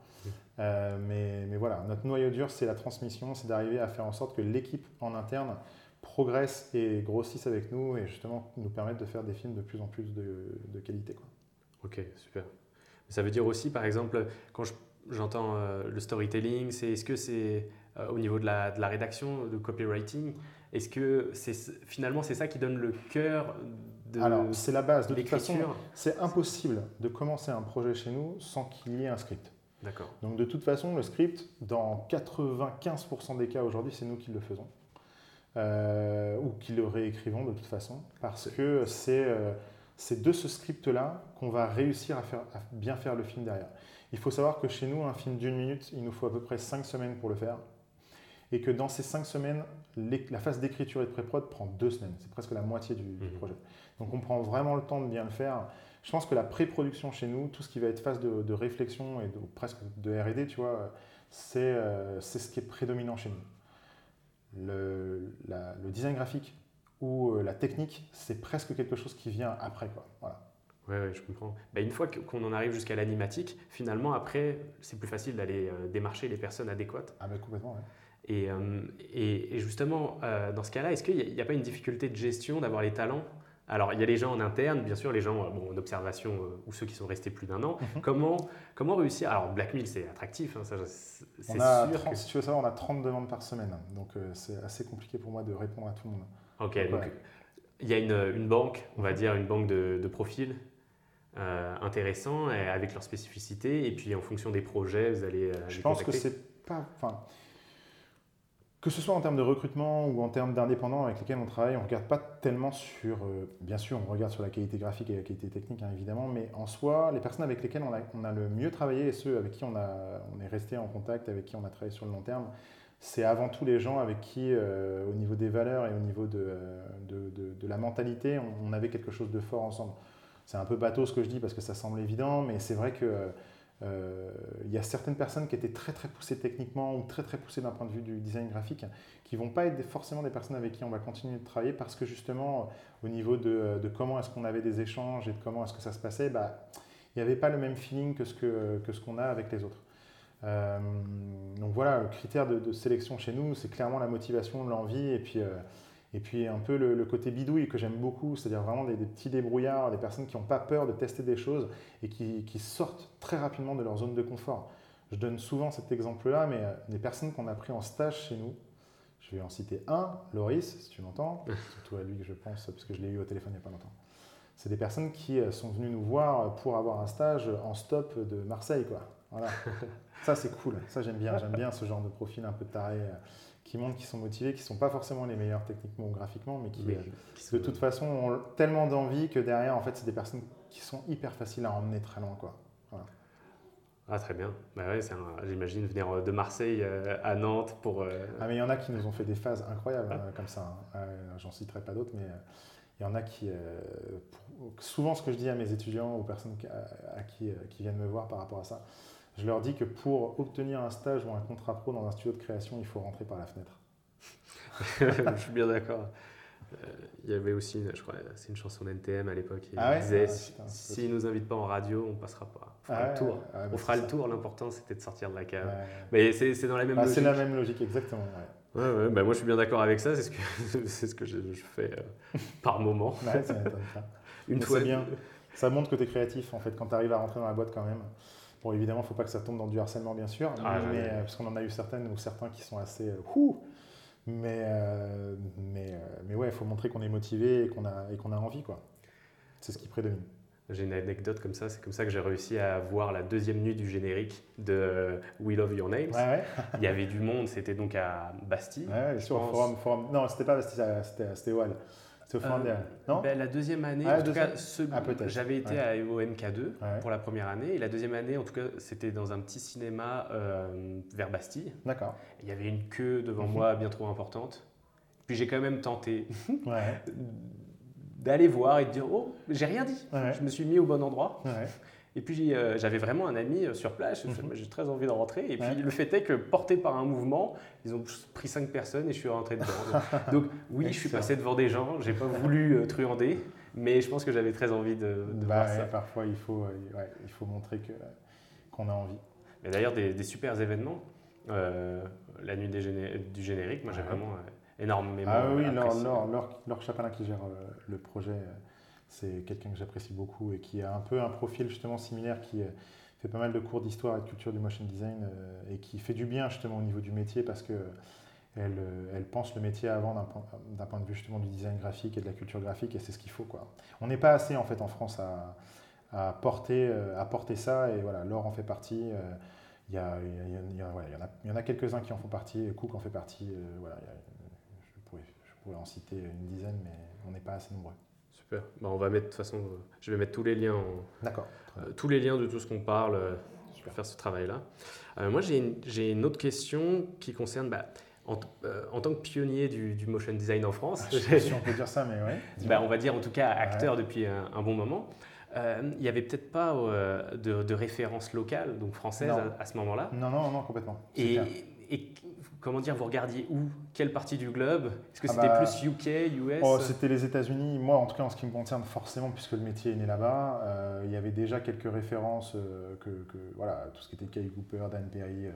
mais, mais, voilà, notre noyau dur, c'est la transmission, c'est d'arriver à faire en sorte que l'équipe en interne progresse et grossisse avec nous et justement nous permette de faire des films de plus en plus de, qualité. Quoi. Ok, super. Ça veut dire aussi, par exemple, quand je j'entends euh, le storytelling, c'est est-ce que c'est euh, au niveau de la, de la, rédaction, de copywriting, est-ce que c'est finalement c'est ça qui donne le cœur de Alors c'est la base. De toute façon, c'est impossible de commencer un projet chez nous sans qu'il y ait un script. D'accord. Donc de toute façon, le script, dans 95% des cas aujourd'hui, c'est nous qui le faisons. Euh, ou qui le réécrivons de toute façon, parce que c'est c'est de ce script-là qu'on va réussir à, faire, à bien faire le film derrière. Il faut savoir que chez nous, un film d'une minute, il nous faut à peu près 5 semaines pour le faire. et que dans ces cinq semaines, la phase d'écriture et de pré-prod prend deux semaines. C'est presque la moitié du, Mhm. projet. Donc on prend vraiment le temps de bien le faire. Je pense que la pré-production chez nous, tout ce qui va être phase de, de réflexion et de, presque de R&D, tu vois, c'est euh, ce qui est prédominant chez nous. Le, la- le design graphique ou euh, la technique, c'est presque quelque chose qui vient après. Quoi. Voilà. Ouais, ouais, je comprends. Bah, une fois qu'on en arrive jusqu'à l'animatique, finalement, après, c'est plus facile d'aller euh, démarcher les personnes adéquates. Ah ben complètement, ouais. Et, euh, et, et justement, euh, dans ce cas-là, est-ce qu'il n'y a, pas une difficulté de gestion d'avoir les talents? Alors, il y a les gens en interne, bien sûr, les gens bon, en observation ou ceux qui sont restés plus d'un an. Mhm. comment, comment réussir? Alors, Black Mill, c'est attractif, hein, ça, c'est a sûr. 30, que- Si tu veux savoir, on a 30 demandes par semaine. Donc c'est assez compliqué pour moi de répondre à tout le monde. Ok, donc il y a une, une banque, on va dire une banque de, de profils euh, intéressants avec leurs spécificités. Et puis, en fonction des projets, vous allez. euh, Je les pense que contacter. c'est pas. Enfin, que ce soit en termes de recrutement ou en termes d'indépendants avec lesquels on travaille, on ne regarde pas tellement sur. euh, bien sûr, on regarde sur la qualité graphique et la qualité technique, hein, évidemment, mais en soi, les personnes avec lesquelles on a, on a le mieux travaillé et ceux avec qui on, a, on est resté en contact, avec qui on a travaillé sur le long terme, c'est avant tout les gens avec qui, euh, au niveau des valeurs et au niveau de, euh, de, de- la mentalité, on, avait quelque chose de fort ensemble. C'est un peu bateau ce que je dis parce que ça semble évident, mais c'est vrai que euh, il y a certaines personnes qui étaient très très poussées techniquement ou très très poussées d'un point de vue du design graphique qui vont pas être forcément des personnes avec qui on va continuer de travailler parce que justement euh, au niveau de, de comment est-ce qu'on avait des échanges et de comment est-ce que ça se passait, bah, il n'y avait pas le même feeling que ce que ce qu'on a avec les autres. Euh, donc voilà, le critère de, de sélection chez nous, c'est clairement la motivation, l'envie et puis, euh, et puis un peu le, le côté bidouille que j'aime beaucoup, c'est-à-dire vraiment des, des petits débrouillards, des personnes qui n'ont pas peur de tester des choses et qui, qui sortent très rapidement de leur zone de confort. Je donne souvent cet exemple-là, mais euh, des personnes qu'on a pris en stage chez nous, je vais en citer un, Loris, si tu m'entends, surtout à lui que je pense, parce que je l'ai eu au téléphone il n'y a pas longtemps. C'est des personnes qui euh, sont venues nous voir pour avoir un stage en stop de Marseille, quoi. Voilà. Ça, c'est cool. Ça, j'aime bien. J'aime bien ce genre de profil un peu taré euh, qui montrent qu'ils sont motivés, qui ne sont pas forcément les meilleurs techniquement ou graphiquement, mais qui, euh, qui de toute façon, ont tellement d'envie que derrière, en fait, c'est des personnes qui sont hyper faciles à emmener très loin, quoi. Ah, très bien. Bah ouais, J'imagine venir euh, de Marseille euh, à Nantes pour. euh, Ah, mais il y en a qui nous ont fait des phases incroyables hein, comme ça. hein. Euh, J'en citerai pas d'autres, mais il y en a qui. pour- souvent, ce que je dis à mes étudiants ou aux personnes à, à qui, qui viennent me voir par rapport à ça, je leur dis que pour obtenir un stage ou un contrat pro dans un studio de création, il faut rentrer par la fenêtre. je suis bien d'accord. Euh, Il y avait aussi, je crois, c'est une chanson d'NTM à l'époque. Il Ah ouais disait Ah, si- putain, ne nous invitent pas en radio, on passera pas. On fera Ah le ouais, tour. ouais, bah, on c'est fera le ça. tour. L'important, c'était de sortir de la cave. Ouais. Mais c'est dans la même Ah, logique. c'est la même logique, exactement. ouais. Ouais, ouais, bah moi, je suis bien d'accord avec ça. C'est ce que, c'est ce que je, je fais euh, par moment. Une Mais fois. bien. Ça montre que tu es créatif, en fait, quand tu arrives à rentrer dans la boîte quand même. Bon, évidemment, il ne faut pas que ça tombe dans du harcèlement, bien sûr, Ah, mais, euh, parce qu'on en a eu certaines ou certains qui sont assez... euh, ouh. mais, euh, mais, mais ouais, il faut montrer qu'on est motivé et qu'on a, et qu'on a envie, quoi. C'est ce qui prédomine. J'ai une anecdote comme ça. C'est comme ça que j'ai réussi à voir la deuxième nuit du générique de We Love Your Names. Ouais, ouais. Il y avait du monde. C'était donc à Bastille. ouais, sur pense. forum, forum. Non, c'était pas c'était c'était- au Euh. Non Ben, la deuxième année, Ah, en tout cas, ce- Ah, j'avais été Ouais. à au MK2 Ouais. pour la première année. Et la deuxième année, en tout cas, c'était dans un petit cinéma euh, vers Bastille. D'accord. Il y avait une queue devant Mhm. moi bien trop importante. Puis j'ai quand même tenté Ouais. d'aller voir et de dire Oh, j'ai rien dit. Je me suis mis au bon endroit. Et puis euh, j'avais vraiment un ami euh, sur place. J'ai Mhm. J'ai très envie de rentrer. Et puis Ouais. le fait est que, porté par un mouvement, ils ont pris cinq personnes et je suis rentré dedans. Donc, donc, oui, je suis passé devant des gens. J'ai pas voulu euh, truander. Mais je pense que j'avais très envie de, de Bah, voir ouais, ça. parfois, il faut, ouais, il faut montrer que, qu'on a envie. Mais d'ailleurs, des, des super événements. Euh, la nuit des géné- du générique, moi j'ai vraiment énormément. Ah oui, Laure. Laure, qui gère le projet, c'est quelqu'un que j'apprécie beaucoup et qui a un peu un profil justement similaire, qui euh, fait pas mal de cours d'histoire et de culture du motion design euh, et qui fait du bien justement au niveau du métier parce que elle, euh, elle pense le métier avant d'un point, de vue justement du design graphique et de la culture graphique et c'est ce qu'il faut quoi. On n'est pas assez en fait en France à, porter, à porter ça et voilà, Laure en fait partie. il y, en a, quelques-uns qui en font partie, Cook en fait partie. voilà, je pourrais, je pourrais en citer une dizaine, mais on n'est pas assez nombreux. Super. Bah, on va mettre de toute façon, euh, je vais mettre tous les liens, en- D'accord. euh, tous les liens de tout ce qu'on parle. euh, pour faire ce travail-là. Euh, moi, j'ai une, j'ai une autre question qui concerne. bah, en, tant que pionnier du, motion design en France, ah, si on peut dire ça, mais oui. Bah, on va dire en tout cas acteur depuis un, bon moment. Il n'y avait peut-être pas de, référence locale, donc française, à, ce moment-là. Non, non, non, complètement. Et, et, comment dire, vous regardiez où? Quelle partie du globe? Est-ce que ah c'était bah, plus UK, US oh, C'était les États-Unis. Moi, en tout cas, en ce qui me concerne, forcément, puisque le métier est né là-bas, il y avait déjà quelques références que, voilà, tout ce qui était Kay Cooper, Dan Perry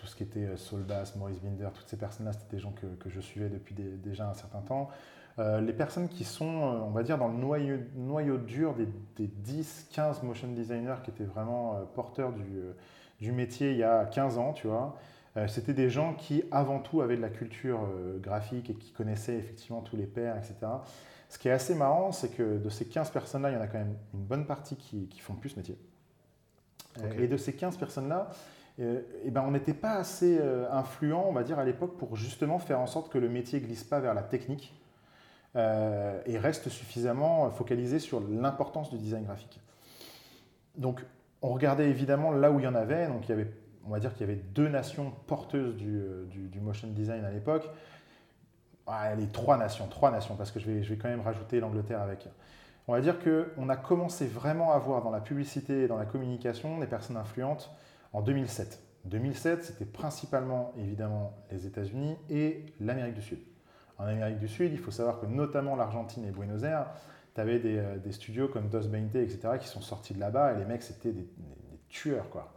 tout ce qui était euh, Saul Bass, Maurice Binder, toutes ces personnes-là, c'était des gens que, je suivais depuis déjà un certain temps. Euh, les personnes qui sont, euh, on va dire, dans le noyau, noyau dur des, 10-15 motion designers qui étaient vraiment porteurs du, du, métier il y a 15 ans, tu vois, c'était des gens qui, avant tout, avaient de la culture graphique et qui connaissaient effectivement tous les pairs, etc. Ce qui est assez marrant, c'est que de ces 15 personnes-là, il y en a quand même une bonne partie qui, qui font plus ce métier. Et de ces 15 personnes-là, euh, eh ben, on n'était pas assez euh, influent, on va dire, à l'époque pour justement faire en sorte que le métier glisse pas vers la technique euh, et reste suffisamment focalisé sur l'importance du design graphique. Donc, on regardait évidemment là où il y en avait. Donc, il y avait, on va dire qu'il y avait deux nations porteuses du, motion design à l'époque. Ah, les trois nations, trois nations, parce que je vais, je vais quand même rajouter l'Angleterre avec. On va dire qu'on a commencé vraiment à voir dans la publicité et dans la communication des personnes influentes en 2007. 2007, c'était principalement évidemment les États-Unis et l'Amérique du Sud. En Amérique du Sud, il faut savoir que notamment l'Argentine et Buenos Aires, tu avais euh, des, studios comme Dos Bainte, etc., qui sont sortis de là-bas et les mecs, c'était des, tueurs. quoi.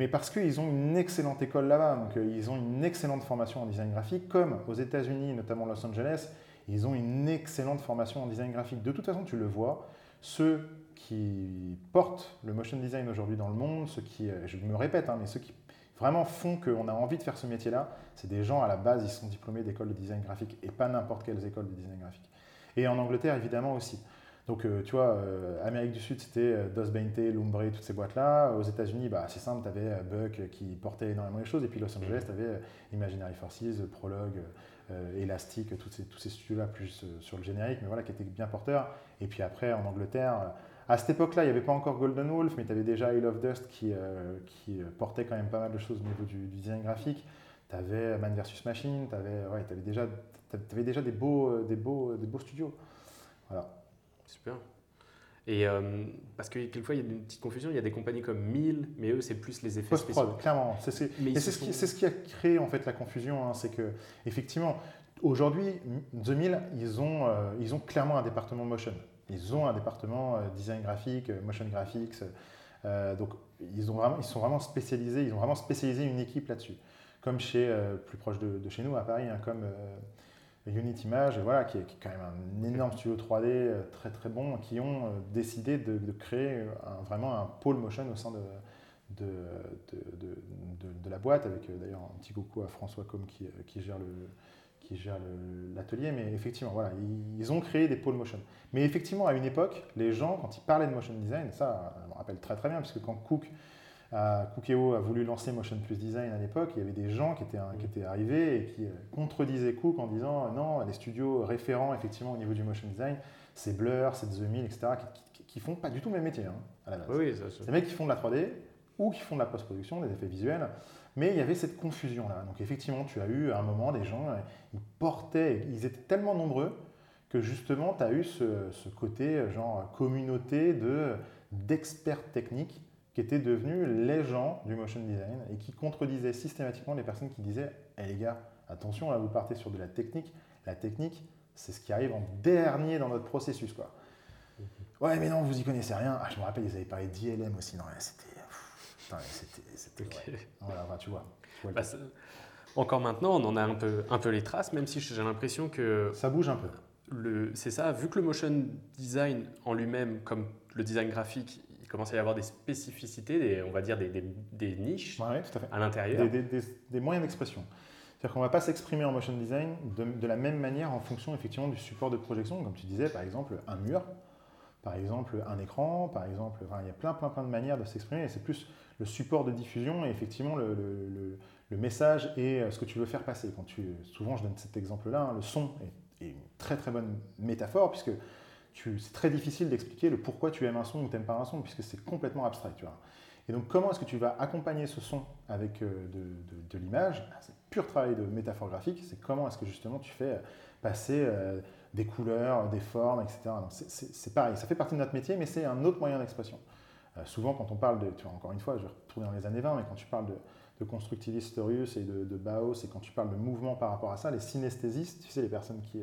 Mais parce qu'ils ont une excellente école là-bas, donc euh, ils ont une excellente formation en design graphique, comme aux États-Unis, notamment Los Angeles, ils ont une excellente formation en design graphique. De toute façon, tu le vois, ceux qui portent le motion design aujourd'hui dans le monde, ceux qui, euh, je me répète, hein, mais ceux qui vraiment font qu'on a envie de faire ce métier-là, c'est des gens à la base, ils sont diplômés d'écoles de design graphique et pas n'importe quelles écoles de design graphique. Et en Angleterre, évidemment aussi. Donc, euh, tu vois, euh, Amérique du Sud, c'était Dos Bainte, Lumbre, toutes ces boîtes-là. Aux États-Unis, bah, c'est simple, tu avais Buck qui portait énormément les choses. Et puis Los Angeles, tu avais Imaginary Forces, Prologue, Elastic, tous ces, tous ces studios-là, plus sur le générique, mais voilà, qui étaient bien porteurs. Et puis après, en Angleterre, à cette époque-là, il n'y avait pas encore Golden Wolf, mais tu avais déjà I Love Dust qui, euh, qui, euh, portait quand même pas mal de choses au niveau du, design graphique. Tu avais Man vs Machine, tu avais, ouais, avais, déjà, avais déjà des beaux, euh, des, beaux, des beaux studios. Voilà. Super. Et parce que quelquefois, il y a une petite confusion. Il y a des compagnies comme 1000, mais eux, c'est plus les effets spéciaux. clairement. C'est ce, qui, ce qui a créé en fait la confusion. Hein. c'est que, effectivement, aujourd'hui, The 1000, ils ont, ils ont clairement un département motion. Ils ont un département euh, design graphique, euh, motion graphics. Euh, donc, ils, ont vraiment, ils sont vraiment spécialisés, ils ont vraiment spécialisé une équipe là-dessus. Comme chez, plus proche de, chez nous, à Paris, hein, comme Unity Image, voilà, qui, est, quand même un énorme studio 3D très très bon, qui ont décidé de, créer vraiment un pôle motion au sein de, de, de, la boîte, avec d'ailleurs un petit coucou à François Com qui, qui gère le, qui gère l'atelier, mais effectivement, voilà, ils, ont créé des pôles motion. Mais effectivement, à une époque, les gens, quand ils parlaient de motion design, ça, je me rappelle très très bien, parce que quand Cook, euh, Cookeo a voulu lancer Motion Plus Design à l'époque, il y avait des gens qui étaient, qui étaient arrivés et qui euh, contredisaient Cook en disant non, les studios référents effectivement au niveau du motion design, c'est Blur, c'est The Mill, etc., qui, font pas du tout le même métier hein, à la base. Oui, c'est des mecs qui font de la 3D ou qui font de la post-production, des effets visuels. Mais il y avait cette confusion-là. Donc effectivement, tu as eu à un moment des gens, euh, ils portaient, ils étaient tellement nombreux que justement, tu as eu ce, côté euh, genre communauté de, d'experts techniques qui étaient devenus les gens du motion design et qui contredisaient systématiquement les personnes qui disaient Eh les gars, attention, là vous partez sur de la technique. La technique, c'est ce qui arrive en dernier dans notre processus. Quoi. Ouais, mais non, vous y connaissez rien. Ah, je me rappelle, ils avaient parlé d'ILM aussi. Non, c'était c'était. Voilà, tu vois. Bah, encore maintenant, on en a un peu, un peu les traces, même si j'ai l'impression que. Ça bouge un peu. C'est ça, vu que le motion design en lui-même, comme le design graphique, commence à y avoir des spécificités, des, on va dire des, des, niches à, l'intérieur. Des, moyens d'expression. C'est-à-dire qu'on ne va pas s'exprimer en motion design de, de, la même manière en fonction effectivement du support de projection. Comme tu disais, par exemple, un mur, par exemple, un écran, par exemple, il y a plein, plein, plein de manières de s'exprimer et c'est plus le support de diffusion et effectivement le, le, message et euh, ce que tu veux faire passer. Quand tu, souvent, je donne cet exemple-là, hein, le son est, une très très bonne métaphore puisque c'est très difficile d'expliquer le pourquoi tu aimes un son ou tu n'aimes pas un son puisque c'est complètement abstrait. Et donc, comment est-ce que tu vas accompagner ce son avec euh, de, l'image? Ah, C'est pur travail de métaphore graphique. C'est comment est-ce que justement tu fais passer des couleurs, des formes, etc. C'est pareil, ça fait partie de notre métier, mais c'est un autre moyen d'expression. souvent, quand on parle de, encore une fois, je vais retourner dans les années 20, mais quand tu parles de, de constructiviste et de, de, Bauhaus, et quand tu parles de mouvement par rapport à ça, les synesthésistes, tu sais, les personnes qui,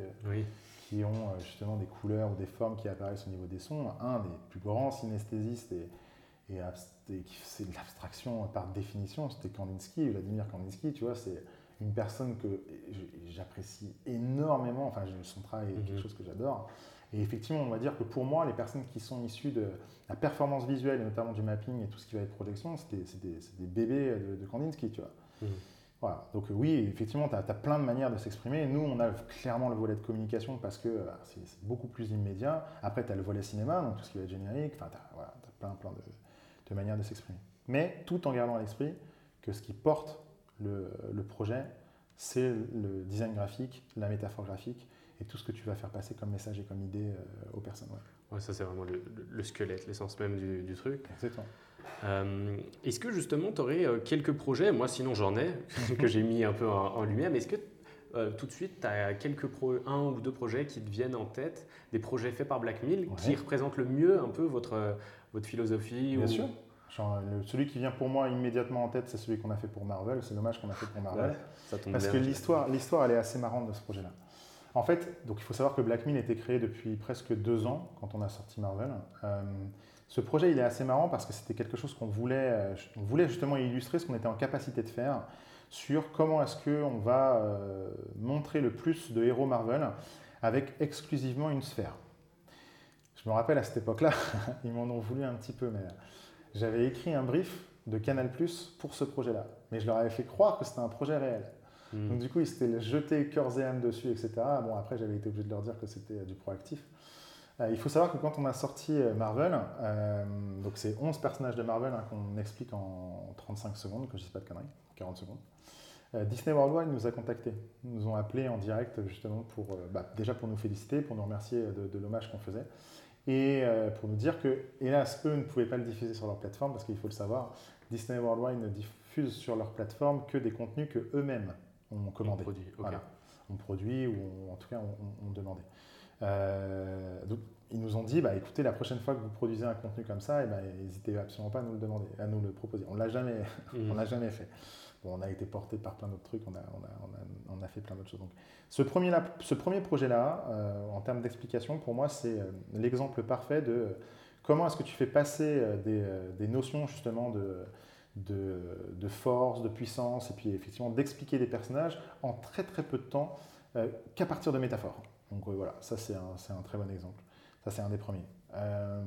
qui ont euh, justement des couleurs ou des formes qui apparaissent au niveau des sons. Un des plus grands synesthésistes et, et, c'est de l'abstraction par définition, c'était Kandinsky, Vladimir Kandinsky, tu vois, c'est une personne que j'apprécie énormément, enfin son travail est quelque mhm. chose que j'adore. Et effectivement, on va dire que pour moi, les personnes qui sont issues de la performance visuelle, et notamment du mapping et tout ce qui va être projection, c'est des, des, bébés de, Kandinsky, tu vois. Mhm. Voilà. Donc oui, effectivement, tu as, plein de manières de s'exprimer. Nous, on a clairement le volet de communication parce que euh, c'est beaucoup plus immédiat. Après, tu as le volet cinéma, donc tout ce qui va être générique. Enfin, tu as, plein, plein de, manières de s'exprimer. Mais tout en gardant à l'esprit que ce qui porte le, projet, c'est le design graphique, la métaphore graphique et tout ce que tu vas faire passer comme message et comme idée euh, aux personnes. Ouais. ça, c'est vraiment le, squelette, l'essence même du, du truc. Exactement. Euh, est-ce que justement tu aurais euh, quelques projets, moi sinon j'en ai, que j'ai mis un peu en, lumière, mais est-ce que euh, tout de suite tu as quelques un ou deux projets qui te viennent en tête, des projets faits par Black Mill qui représentent le mieux un peu votre, votre philosophie Bien sûr. celui qui vient pour moi immédiatement en tête, c'est celui qu'on a fait pour Marvel. C'est dommage qu'on a fait pour Marvel. parce que l'histoire, l'histoire, elle est assez marrante de ce projet-là. En fait, donc il faut savoir que Black Mill a été créé depuis presque deux ans quand on a sorti Marvel. Ce projet, il est assez marrant parce que c'était quelque chose qu'on voulait, euh, on voulait justement illustrer ce qu'on était en capacité de faire sur comment est-ce qu'on va euh, montrer le plus de héros Marvel avec exclusivement une sphère. Je me rappelle à cette époque-là, ils m'en ont voulu un petit peu, mais j'avais écrit un brief de Canal Plus pour ce projet-là. Mais je leur avais fait croire que c'était un projet réel. Hmm. Donc du coup, ils s'étaient jetés cœurs et âme dessus, etc. Bon, après, j'avais été obligé de leur dire que c'était du proactif. Euh, il faut savoir que quand on a sorti euh, Marvel, euh, donc c'est 11 personnages de Marvel hein, qu'on explique en 35 secondes, que je ne dis pas de conneries, 40 secondes. Disney Worldwide nous a contactés, nous ont appelés en direct justement pour, bah, déjà pour nous féliciter, pour nous remercier de, l'hommage qu'on faisait, et pour nous dire que, hélas, eux ne pouvaient pas le diffuser sur leur plateforme, parce qu'il faut le savoir, Disney Worldwide ne diffuse sur leur plateforme que des contenus que eux-mêmes ont commandés. On produit, on produit ou en tout cas on, on demandait. Euh, donc, ils nous ont dit, bah, écoutez, la prochaine fois que vous produisez un contenu comme ça, eh ben, n'hésitez absolument pas à nous le demander, à nous le proposer. On l'a jamais, on l'a jamais fait. Bon, on a été porté par plein d'autres trucs, on a, on a, on a, on a fait plein d'autres choses. Donc, ce premier, là, ce premier projet-là, euh, en termes d'explication, pour moi, c'est euh, l'exemple parfait de comment est-ce que tu fais passer des, des notions justement de, de, de, force, de puissance, et puis effectivement d'expliquer des personnages en très très peu de temps qu'à partir de métaphores. Donc voilà, ça c'est un, très bon exemple. Ça c'est un des premiers. Euh,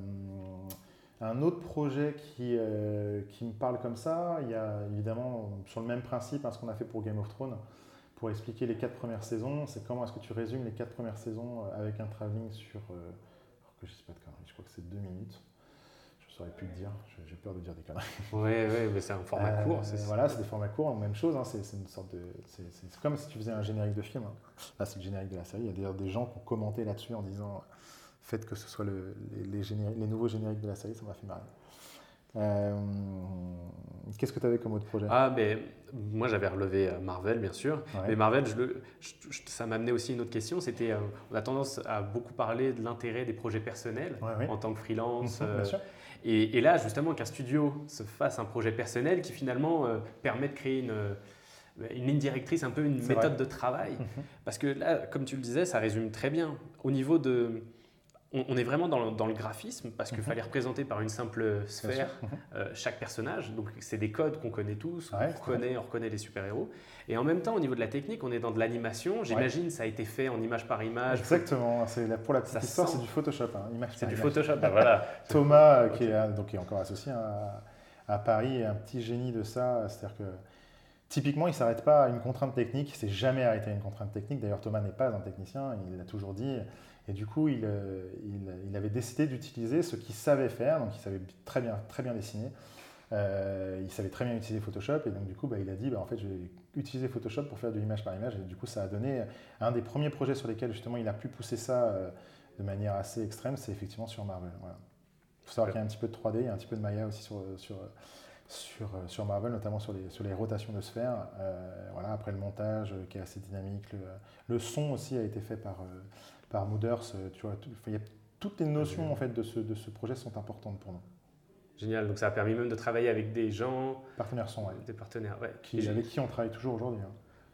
un autre projet qui, euh, qui, me parle comme ça, il y a évidemment sur le même principe hein, ce qu'on a fait pour Game of Thrones pour expliquer les quatre premières saisons. C'est comment est-ce que tu résumes les quatre premières saisons euh, avec un travelling sur, je crois que c'est deux minutes saurais plus te dire. J'ai peur de dire des conneries. Oui, oui, mais c'est un format euh, court. Voilà, c'est des formats courts, même chose. Hein, c'est une sorte de. C'est comme si tu faisais un générique de film. Hein. Là, c'est le générique de la série. Il y a d'ailleurs des gens qui ont commenté là-dessus en disant faites que ce soit le, les, les, nouveaux génériques de la série, ça m'a fait marrer. Euh, qu'est-ce que tu avais comme autre projet? Ah, mais moi j'avais relevé euh, Marvel, bien sûr. Mais Marvel, je, ça m'a amené aussi une autre question. C'était, on a tendance à beaucoup parler de l'intérêt des projets personnels en tant que freelance. Bien sûr. Et, là, justement, qu'un studio se fasse un projet personnel qui finalement euh, permet de créer une, euh, une, ligne directrice, un peu une méthode de travail. Mhm. Parce que là, comme tu le disais, ça résume très bien. Au niveau de, on, est vraiment dans le, graphisme parce qu'il mhm. fallait représenter par une simple sphère mhm. euh, chaque personnage. Donc c'est des codes qu'on connaît tous, on, reconnaît, on reconnaît les super-héros. Et en même temps, au niveau de la technique, on est dans de l'animation. J'imagine ça a été fait en image par image. Exactement. Pour la petite histoire, c'est du Photoshop. Hein, c'est du Photoshop. Ben voilà. Thomas, qui, est, donc, qui est encore associé à, à, Paris, est un petit génie de ça. C'est-à-dire que Typiquement, il ne s'arrête pas à une contrainte technique, il ne s'est jamais arrêté à une contrainte technique. D'ailleurs, Thomas n'est pas un technicien, il l'a toujours dit. Et du coup, il, euh, il, avait décidé d'utiliser ce qu'il savait faire, donc il savait très bien, dessiner. Euh, il savait très bien utiliser Photoshop et donc du coup bah, il a dit bah, en fait je vais utiliser Photoshop pour faire de l'image par image et du coup ça a donné un des premiers projets sur lesquels justement il a pu pousser ça euh, de manière assez extrême c'est effectivement sur Marvel. Il faut savoir qu'il y a un petit peu de 3D, il y a un petit peu de Maya aussi sur, sur, sur, sur Marvel, notamment sur les, sur les rotations de sphères. voilà, après le montage qui est assez dynamique. Le, son aussi a été fait par, par Mooders. Tu vois, y a, toutes les notions en fait, de, ce, de ce projet sont importantes pour nous. Génial, donc ça a permis même de travailler avec des gens. Partenaires sont, ouais. Des partenaires, ouais. Qui, avec qui on travaille toujours aujourd'hui. Hein.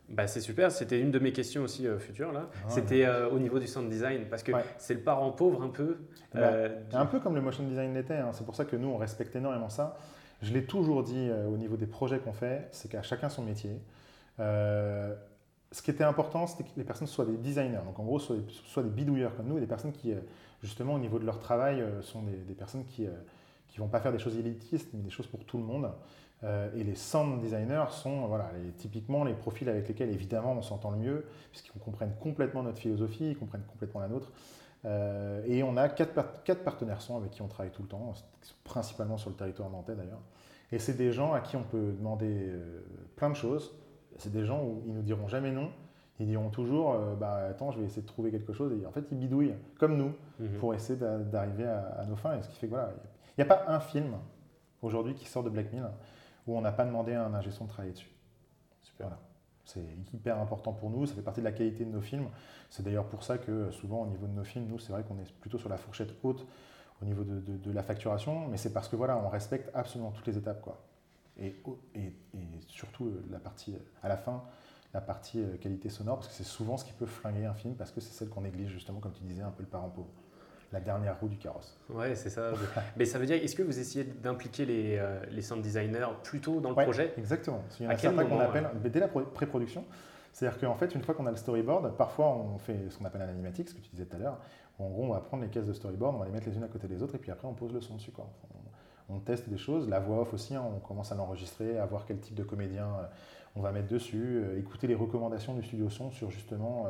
Bah, c'est super, c'était une de mes questions aussi euh, futures là. Ah, c'était euh, au niveau du sound design parce que c'est le parent pauvre un peu. Bah, euh, un peu comme le motion design l'était, hein. c'est pour ça que nous on respecte énormément ça. Je l'ai toujours dit au niveau des projets qu'on fait, c'est qu'à chacun son métier. Ce qui était important, c'était que les personnes soient des designers, donc en gros soit des, bidouilleurs comme nous, et des personnes qui justement au niveau de leur travail sont des, personnes qui ne vont pas faire des choses élitistes, mais des choses pour tout le monde. Euh, et les sound designers sont voilà, typiquement les profils avec lesquels évidemment on s'entend le mieux, puisqu'ils comprennent complètement notre philosophie, ils comprennent complètement la nôtre. Euh, et on a quatre, partenaires son avec qui on travaille tout le temps, principalement sur le territoire nantais d'ailleurs. Et c'est des gens à qui on peut demander euh, plein de choses. C'est des gens où ils nous diront jamais non. Ils diront toujours, bah, attends, je vais essayer de trouver quelque chose. Et en fait, ils bidouillent, comme nous, mhm. pour essayer d'arriver à, nos fins. Et ce qui fait que voilà, il n'y a, pas un film aujourd'hui qui sort de Black Mill où on n'a pas demandé à un ingé de travailler dessus. Super. C'est hyper important pour nous, ça fait partie de la qualité de nos films. C'est d'ailleurs pour ça que souvent au niveau de nos films, nous c'est vrai qu'on est plutôt sur la fourchette haute au niveau de, la facturation, mais c'est parce que voilà, on respecte absolument toutes les étapes. Quoi. Et, et, surtout euh, la partie euh, à la fin, la partie euh, qualité sonore, parce que c'est souvent ce qui peut flinguer un film, parce que c'est celle qu'on néglige justement, comme tu disais, un peu le parent pauvre la dernière roue du carrosse. Ouais, c'est ça. Mais ça veut dire, est-ce que vous essayez d'impliquer les, euh, les sound designers plus tôt dans le projet? Exactement. Il y en a qu'on appelle dès la pré-production. C'est-à-dire qu'en fait, une fois qu'on a le storyboard, parfois on fait ce qu'on appelle un animatic, ce que tu disais tout à l'heure. En gros, on va prendre les caisses de storyboard, on va les mettre les unes à côté des autres, et puis après on pose le son dessus. Quoi. On, teste des choses, la voix off aussi, hein, on commence à l'enregistrer, à voir quel type de comédien euh, on va mettre dessus, euh, écouter les recommandations du studio son sur justement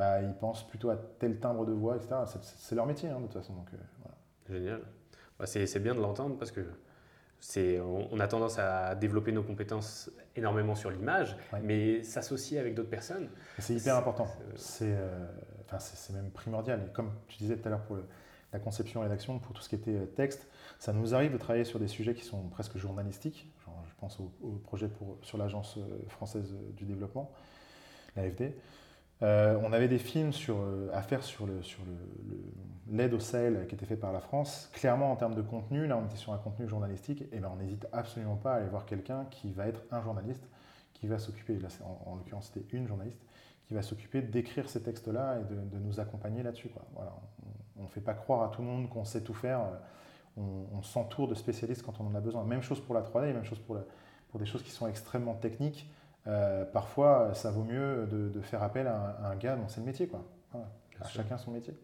bah, ils pensent plutôt à tel timbre de voix, etc. C'est leur métier, hein, de toute façon. Donc, euh, Génial. Bah, c'est bien de l'entendre parce que on, on, a tendance à développer nos compétences énormément sur l'image, mais s'associer avec d'autres personnes. C'est hyper important. Euh, c'est même primordial. Et comme tu disais tout à l'heure pour la conception et rédaction, pour tout ce qui était euh, texte, ça nous arrive de travailler sur des sujets qui sont presque journalistiques. je pense au, projet sur l'Agence française du développement, l'AFD. Euh, on avait des films euh, à faire sur, l'aide au Sahel qui était fait par la France. Clairement, en termes de contenu, là, on était sur un contenu journalistique, et ben, on n'hésite absolument pas à aller voir quelqu'un qui va être un journaliste, qui va s'occuper, là, en, l'occurrence, c'était une journaliste, qui va s'occuper d'écrire ces textes-là et de, nous accompagner là-dessus. Voilà, on ne fait pas croire à tout le monde qu'on sait tout faire. On, s'entoure de spécialistes quand on en a besoin. Même chose pour la 3D, même chose pour, pour des choses qui sont extrêmement techniques. Euh, parfois, ça vaut mieux de, faire appel à un, gars dont c'est le métier. Quoi. chacun son métier.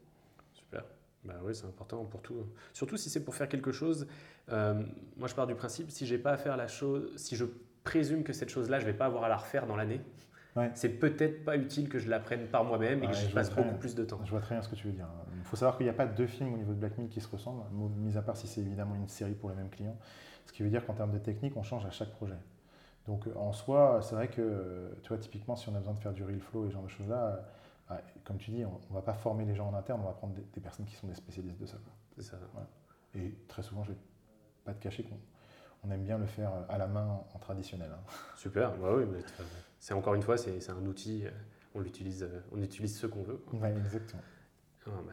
Super. Bah oui, c'est important pour tout. Surtout si c'est pour faire quelque chose. Euh, moi, je pars du principe, si j'ai pas à faire la chose, si je présume que cette chose-là, je vais pas avoir à la refaire dans l'année, c'est peut-être pas utile que je l'apprenne par moi-même et que je passe beaucoup plus de temps. Je vois très bien ce que tu veux dire. Il faut savoir qu'il n'y a pas deux films au niveau de Black Mill qui se ressemblent, mis à part si c'est évidemment une série pour les mêmes clients. Ce qui veut dire qu'en termes de technique, on change à chaque projet. Donc en soi, c'est vrai que, tu vois, typiquement, si on a besoin de faire du real flow et ce genre de choses-là, bah, comme tu dis, on ne va pas former les gens en interne, on va prendre des, personnes qui sont des spécialistes de ça. C'est ça. Et très souvent, je ne vais pas te cacher qu'on on aime bien le faire à la main en traditionnel. Hein. Super, bah oui, c'est encore une fois, c'est un outil, euh, on l'utilise, euh, on utilise ce qu'on veut. Oui, exactement. Ah, bah,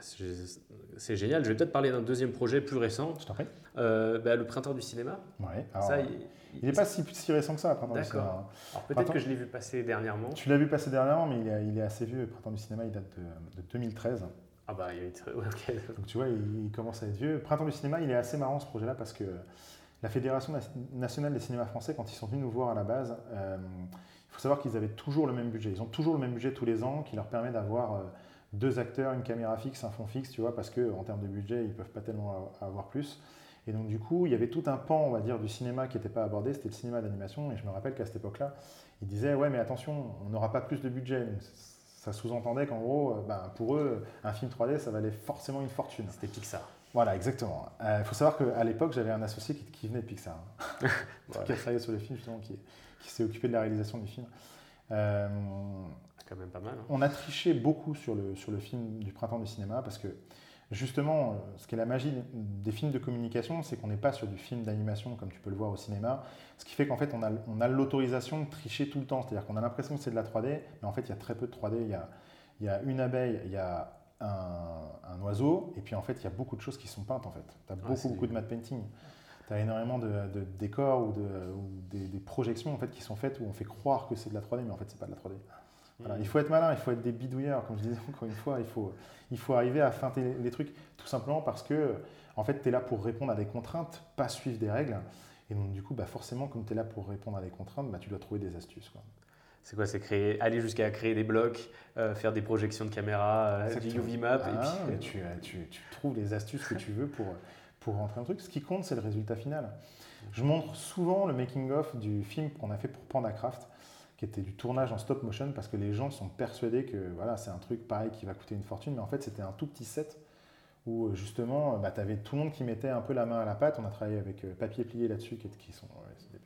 c'est génial. Je vais peut-être parler d'un deuxième projet plus récent. Je t'en prie. Euh, bah, le printemps du cinéma. Ouais. ça, il n'est pas si, si, récent que ça, le Printemps du cinéma. Hein. Alors peut-être que je l'ai vu passer dernièrement. Tu l'as vu passer dernièrement, mais il est, il est, assez vieux. Le Printemps du cinéma, il date de, 2013. Ah bah, il est... ok. Donc tu vois, il, commence à être vieux. Printemps du cinéma, il est assez marrant ce projet-là parce que la Fédération nationale des cinémas français, quand ils sont venus nous voir à la base, euh, il faut savoir qu'ils avaient toujours le même budget. Ils ont toujours le même budget tous les ans qui leur permet d'avoir euh, deux acteurs, une caméra fixe, un fond fixe, tu vois, parce qu'en termes de budget, ils ne peuvent pas tellement avoir plus. Et donc, du coup, il y avait tout un pan, on va dire, du cinéma qui n'était pas abordé, c'était le cinéma d'animation. Et je me rappelle qu'à cette époque-là, ils disaient Ouais, mais attention, on n'aura pas plus de budget. ça sous-entendait qu'en gros, euh, ben, pour eux, un film 3D, ça valait forcément une fortune. C'était Pixar. Voilà, exactement. Il euh, faut savoir qu'à l'époque, j'avais un associé qui, venait de Pixar, hein. qui a travaillé sur les films, justement, qui, s'est occupé de la réalisation du film. Euh, quand même pas mal. Hein. On a triché beaucoup sur le, sur le film du printemps du cinéma parce que justement, euh, ce qui est la magie des films de communication, c'est qu'on n'est pas sur du film d'animation comme tu peux le voir au cinéma. Ce qui fait qu'en fait, on a, on a l'autorisation de tricher tout le temps. C'est-à-dire qu'on a l'impression que c'est de la 3D, mais en fait, il y a très peu de 3D. Il y a, il y a une abeille, il y a un, oiseau, et puis en fait, il y a beaucoup de choses qui sont peintes en fait. Tu as beaucoup, beaucoup de matte painting. Tu as énormément de, décors ou, de, des, projections en fait, qui sont faites où on fait croire que c'est de la 3D, mais en fait, c'est pas de la 3D. Voilà. Il faut être malin, il faut être des bidouilleurs, comme je disais encore une fois, il faut, il faut arriver à feinter les, trucs, tout simplement parce que en fait, tu es là pour répondre à des contraintes, pas suivre des règles. Et donc, du coup, bah, forcément, comme tu es là pour répondre à des contraintes, bah, tu dois trouver des astuces. Quoi. C'est quoi C'est créer, aller jusqu'à créer des blocs, euh, faire des projections de caméra, euh, du UV map. et ah, puis... tu, tu, tu, trouves les astuces que tu veux pour, pour rentrer un truc. Ce qui compte, c'est le résultat final. Je montre souvent le making-of du film qu'on a fait pour PandaCraft, qui était du tournage en stop motion, parce que les gens sont persuadés que voilà, c'est un truc pareil qui va coûter une fortune, mais en fait, c'était un tout petit set où euh, justement, bah, tu avais tout le monde qui mettait un peu la main à la pâte. On a travaillé avec Papier Plié là-dessus, qui, sont des,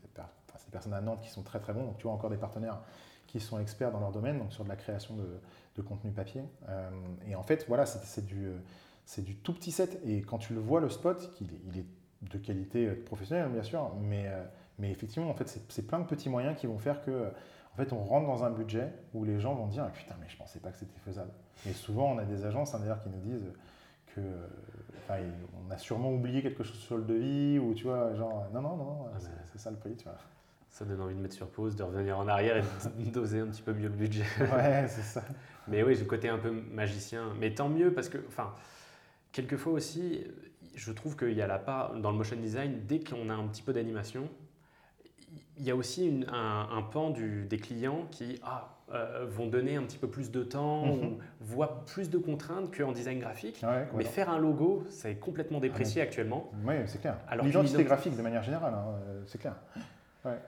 personnes à Nantes qui sont très très bons. Donc tu vois encore des partenaires qui sont experts dans leur domaine, donc sur de la création de, contenu papier. Euh, et en fait, voilà, c'est du, du tout petit set. Et quand tu le vois, le spot, il il est de qualité professionnelle, bien sûr, mais, euh, mais effectivement, en fait, c'est plein de petits moyens qui vont faire que, en fait, on rentre dans un budget où les gens vont dire ah, Putain, mais je pensais pas que c'était faisable. Et souvent, on a des agences hein, d'ailleurs qui nous disent que on a sûrement oublié quelque chose sur le devis, ou tu vois, genre, non, non, non, ah, c'est ça le prix, tu vois. Ça donne envie de mettre sur pause, de revenir en arrière et de doser un petit peu mieux le budget. Ouais, c'est ça. Mais oui, le côté un peu magicien. Mais tant mieux parce que, enfin, quelquefois aussi, je trouve qu'il y a la part, dans le motion design, dès qu'on a un petit peu d'animation, il y a aussi un, pan du, des clients qui ah, euh, vont donner un petit peu plus de temps mhm. ou voient plus de contraintes qu'en design graphique. mais faire un logo, c'est complètement déprécié ah, actuellement. Oui, c'est clair. L'identité graphique, de manière générale, hein, euh, c'est clair. Ouais.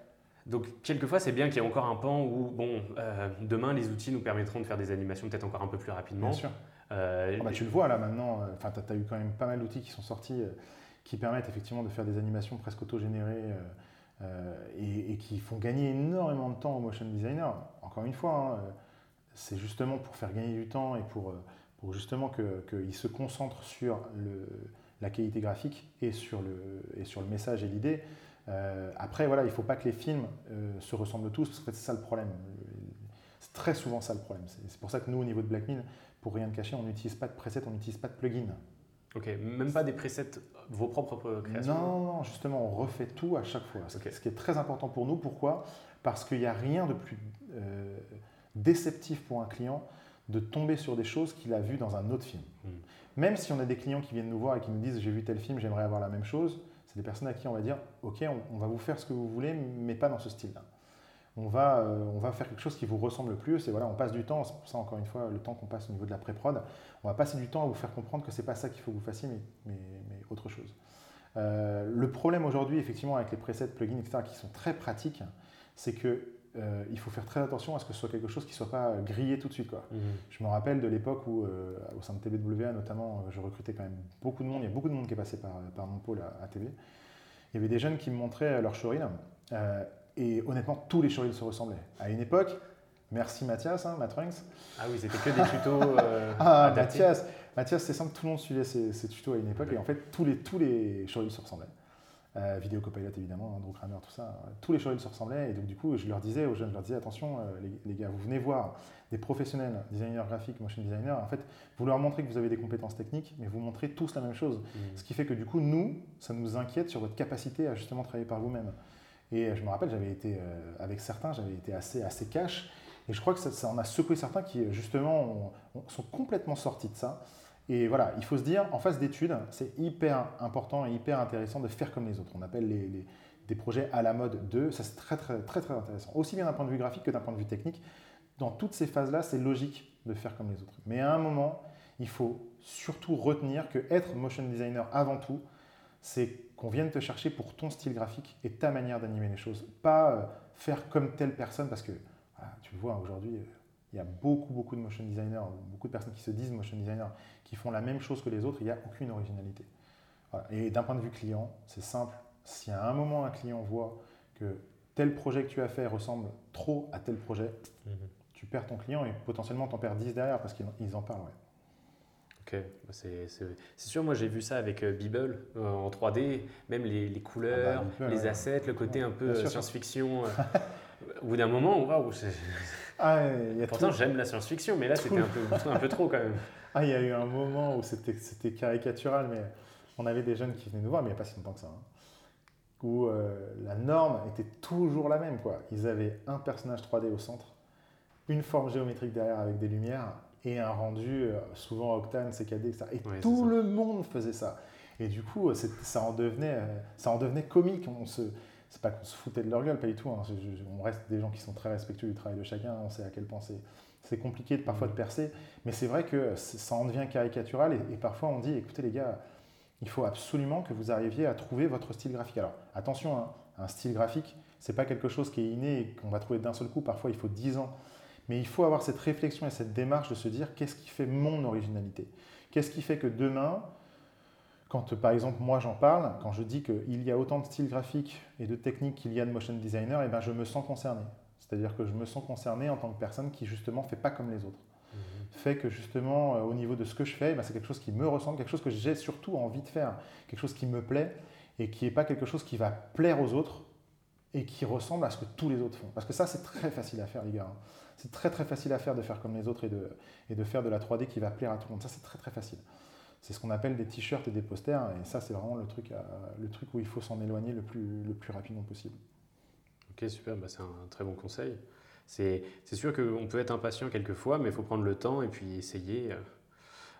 Donc, quelquefois, c'est bien qu'il y ait encore un pan où, bon, euh, demain, les outils nous permettront de faire des animations peut-être encore un peu plus rapidement. Bien sûr. Euh, ah bah, tu le vois là maintenant, enfin, tu as, eu quand même pas mal d'outils qui sont sortis qui permettent effectivement de faire des animations presque auto-générées et, qui font gagner énormément de temps aux motion designers. Encore une fois, hein, c'est justement pour faire gagner du temps et pour, pour justement qu'ils se concentrent sur la qualité graphique et sur le, et sur le message et l'idée. Euh, après, voilà, il ne faut pas que les films euh, se ressemblent tous, parce que c'est ça le problème. C'est très souvent ça le problème. C'est pour ça que nous, au niveau de Blackmin, pour rien de cacher, on n'utilise pas de presets, on n'utilise pas de plugins. Ok, même pas des presets, vos propres créations Non, non, justement, on refait tout à chaque fois. Ce qui est très important pour nous. Pourquoi? Parce qu'il n'y a rien de plus euh, déceptif pour un client de tomber sur des choses qu'il a vues dans un autre film. Hmm. Même si on a des clients qui viennent nous voir et qui nous disent j'ai vu tel film, j'aimerais avoir la même chose, c'est des personnes à qui on va dire Ok, on, va vous faire ce que vous voulez, mais pas dans ce style-là. On va, euh, on va faire quelque chose qui vous ressemble plus. Et voilà, on passe du temps, c'est pour ça encore une fois, le temps qu'on passe au niveau de la pré-prod, on va passer du temps à vous faire comprendre que ce n'est pas ça qu'il faut que vous fassiez, mais, mais, autre chose. Euh, le problème aujourd'hui, effectivement, avec les presets, plugins, etc., qui sont très pratiques, c'est que euh, il faut faire très attention à ce que ce soit quelque chose qui ne soit pas grillé tout de suite. Quoi. Mhm. Je me rappelle de l'époque où, euh, au sein de TBWA notamment, je recrutais quand même beaucoup de monde. Il y a beaucoup de monde qui est passé par, par mon pôle à, TV. Il y avait des jeunes qui me montraient leur showreel. Et honnêtement, tous les showreels se ressemblaient. À une époque, merci Mathias, hein, Matrunks. Ah oui, c'était que des tutos. ah, Mathias, Mathias c'est simple, tout le monde suivait ces, tutos à une époque. Et en fait, tous les, tous les showreels se ressemblaient. Euh, vidéo copilot évidemment, Andrew Kramer, tout ça. Tous les showreels se ressemblaient et donc du coup je leur disais aux jeunes, je leur disais attention euh, les, gars, vous venez voir des professionnels, designers graphiques, motion designers, en fait vous leur montrez que vous avez des compétences techniques mais vous montrez tous la même chose. Mmh. Ce qui fait que du coup nous, ça nous inquiète sur votre capacité à justement travailler par vous-même. Et je me rappelle, j'avais été euh, avec certains, j'avais été assez, assez cash et je crois que ça, ça en a secoué certains qui justement sont complètement sortis de ça et voilà, il faut se dire, en phase d'études, c'est hyper important et hyper intéressant de faire comme les autres. On appelle les, des projets à la mode 2. Ça, c'est très, très, très, très intéressant. Aussi bien d'un point de vue graphique que d'un point de vue technique. Dans toutes ces phases-là, c'est logique de faire comme les autres. Mais à un moment, il faut surtout retenir que être motion designer avant tout, c'est qu'on vienne te chercher pour ton style graphique et ta manière d'animer les choses. Pas euh, faire comme telle personne, parce que tu le vois aujourd'hui, euh, il y a beaucoup, beaucoup de motion designers, beaucoup de personnes qui se disent motion designers, qui font la même chose que les autres, il n'y a aucune originalité. Et d'un point de vue client, c'est simple. Si à un moment un client voit que tel projet que tu as fait ressemble trop à tel projet, mhm. tu perds ton client et potentiellement tu en perds 10 derrière parce qu'ils en parlent. Ok, bah, c'est sûr, moi j'ai vu ça avec euh, Bible en 3D, même les, les couleurs, ah bah, les assets, le côté un peu science-fiction. au bout d'un moment, waouh, ah, Pourtant, j'aime la science-fiction, mais là, c'était un peu, un peu trop quand même. Ah, il y a eu un moment où c'était caricatural, mais on avait des jeunes qui venaient nous voir, mais il n'y a pas si longtemps que ça. Hein, où euh, la norme était toujours la même. Quoi. Ils avaient un personnage 3D au centre, une forme géométrique derrière avec des lumières et un rendu, euh, souvent Octane, CKD, etc. Et tout le monde faisait ça. Et du coup, ça en, devenait, euh, ça en devenait comique. On se, c'est pas qu'on se foutait de leur gueule, pas du tout. Hein. on reste des gens qui sont très respectueux du travail de chacun. On sait à quel point c'est, compliqué de, parfois de percer. Mais c'est vrai que ça en devient caricatural. Et, parfois, on dit écoutez, les gars, il faut absolument que vous arriviez à trouver votre style graphique. Alors, attention, hein, un style graphique, c'est pas quelque chose qui est inné et qu'on va trouver d'un seul coup. Parfois, il faut 10 ans. Mais il faut avoir cette réflexion et cette démarche de se dire qu'est-ce qui fait mon originalité? Qu'est-ce qui fait que demain, quand par exemple moi j'en parle, quand je dis qu'il y a autant de styles graphiques et de techniques qu'il y a de motion designer, et eh ben je me sens concerné. C'est-à-dire que je me sens concerné en tant que personne qui justement fait pas comme les autres. Mhm. Fait que justement euh, au niveau de ce que je fais, eh ben, c'est quelque chose qui me ressemble, quelque chose que j'ai surtout envie de faire, quelque chose qui me plaît et qui n'est pas quelque chose qui va plaire aux autres et qui ressemble à ce que tous les autres font. Parce que ça c'est très facile à faire les gars. Hein. C'est très très facile à faire de faire comme les autres et de, et de faire de la 3D qui va plaire à tout le monde. Ça c'est très très facile c'est ce qu'on appelle des t-shirts et des posters. Et ça, c'est vraiment le truc, le truc où il faut s'en éloigner le plus, le plus rapidement possible. Ok, super, bah, c'est un très bon conseil. C'est sûr qu'on peut être impatient quelquefois, mais il faut prendre le temps et puis essayer. Euh,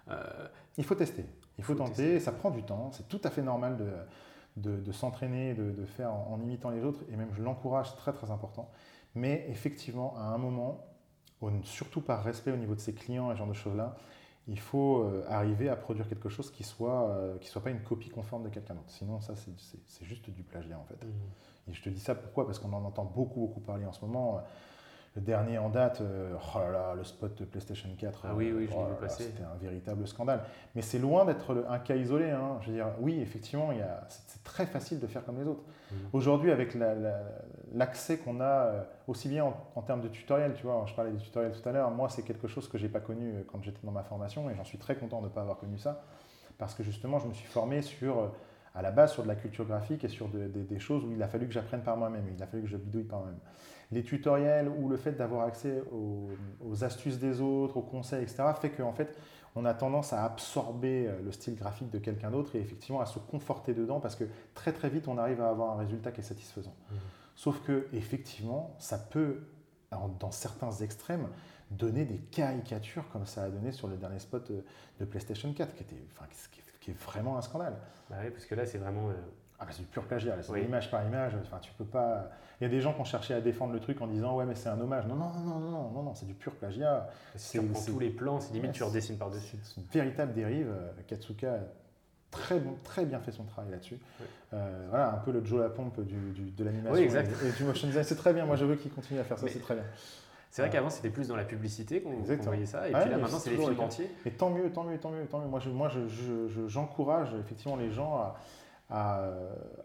euh, il faut tester, il faut, tenter, ça prend du temps, c'est tout à fait normal de, de, s'entraîner, de, de, faire en, imitant les autres, et même je l'encourage, très très important. Mais effectivement, à un moment, surtout par respect au niveau de ses clients et ce genre de choses-là, il faut euh, arriver à produire quelque chose qui soit euh, qui soit pas une copie conforme de quelqu'un d'autre. Sinon, ça, c'est juste du plagiat en fait. Mmh. Et je te dis ça pourquoi? Parce qu'on en entend beaucoup, beaucoup parler en ce moment. Le dernier en date, euh, oh là là, le spot de PlayStation 4, ah oui, oui, je oh C'était un véritable scandale. Mais c'est loin d'être un cas isolé. Hein. Je veux dire, oui, effectivement, c'est très facile de faire comme les autres. Mmh. Aujourd'hui, avec l'accès qu'on a, euh, aussi bien en, termes de tutoriels, tu vois, je parlais des tutoriels tout à l'heure, moi, c'est quelque chose que j'ai pas connu euh, quand j'étais dans ma formation et j'en suis très content de ne pas avoir connu ça. Parce que justement, je me suis formé sur à la base sur de la culture graphique et sur des choses où il a fallu que j'apprenne par moi-même, il a fallu que je bidouille par moi-même les tutoriels ou le fait d'avoir accès aux, astuces des autres, aux conseils, etc., fait qu'en fait, on a tendance à absorber euh, le style graphique de quelqu'un d'autre et effectivement à se conforter dedans parce que très très vite, on arrive à avoir un résultat qui est satisfaisant. Mmh. Sauf que effectivement, ça peut, dans certains extrêmes, donner des caricatures comme ça a donné sur le dernier spot de PlayStation 4, qui, était, enfin, qui est vraiment un scandale. Bah oui, parce que là, c'est vraiment... Euh, ah bah c'est du pur plagiat, c'est image par image. Enfin, tu peux pas. Il y a des gens qui ont cherché à défendre le truc en disant ouais mais c'est un hommage. Non non non non non non, non c'est du pur plagiat. C'est tous les plans, c'est limite tu redessines par dessus. C'est une véritable dérive. Katsuka a très bon, très bien fait son travail là-dessus. Euh, voilà un peu le Joe la pompe du, de l'animation et, du motion design. C'est très bien. Moi je veux qu'il continue à faire ça. C'est très bien. C'est vrai qu'avant c'était plus dans la publicité qu'on voyait ça, et puis là maintenant c'est les films entiers. Et tant mieux, tant mieux, tant mieux, tant mieux. Moi, je, moi, j'encourage effectivement les gens à,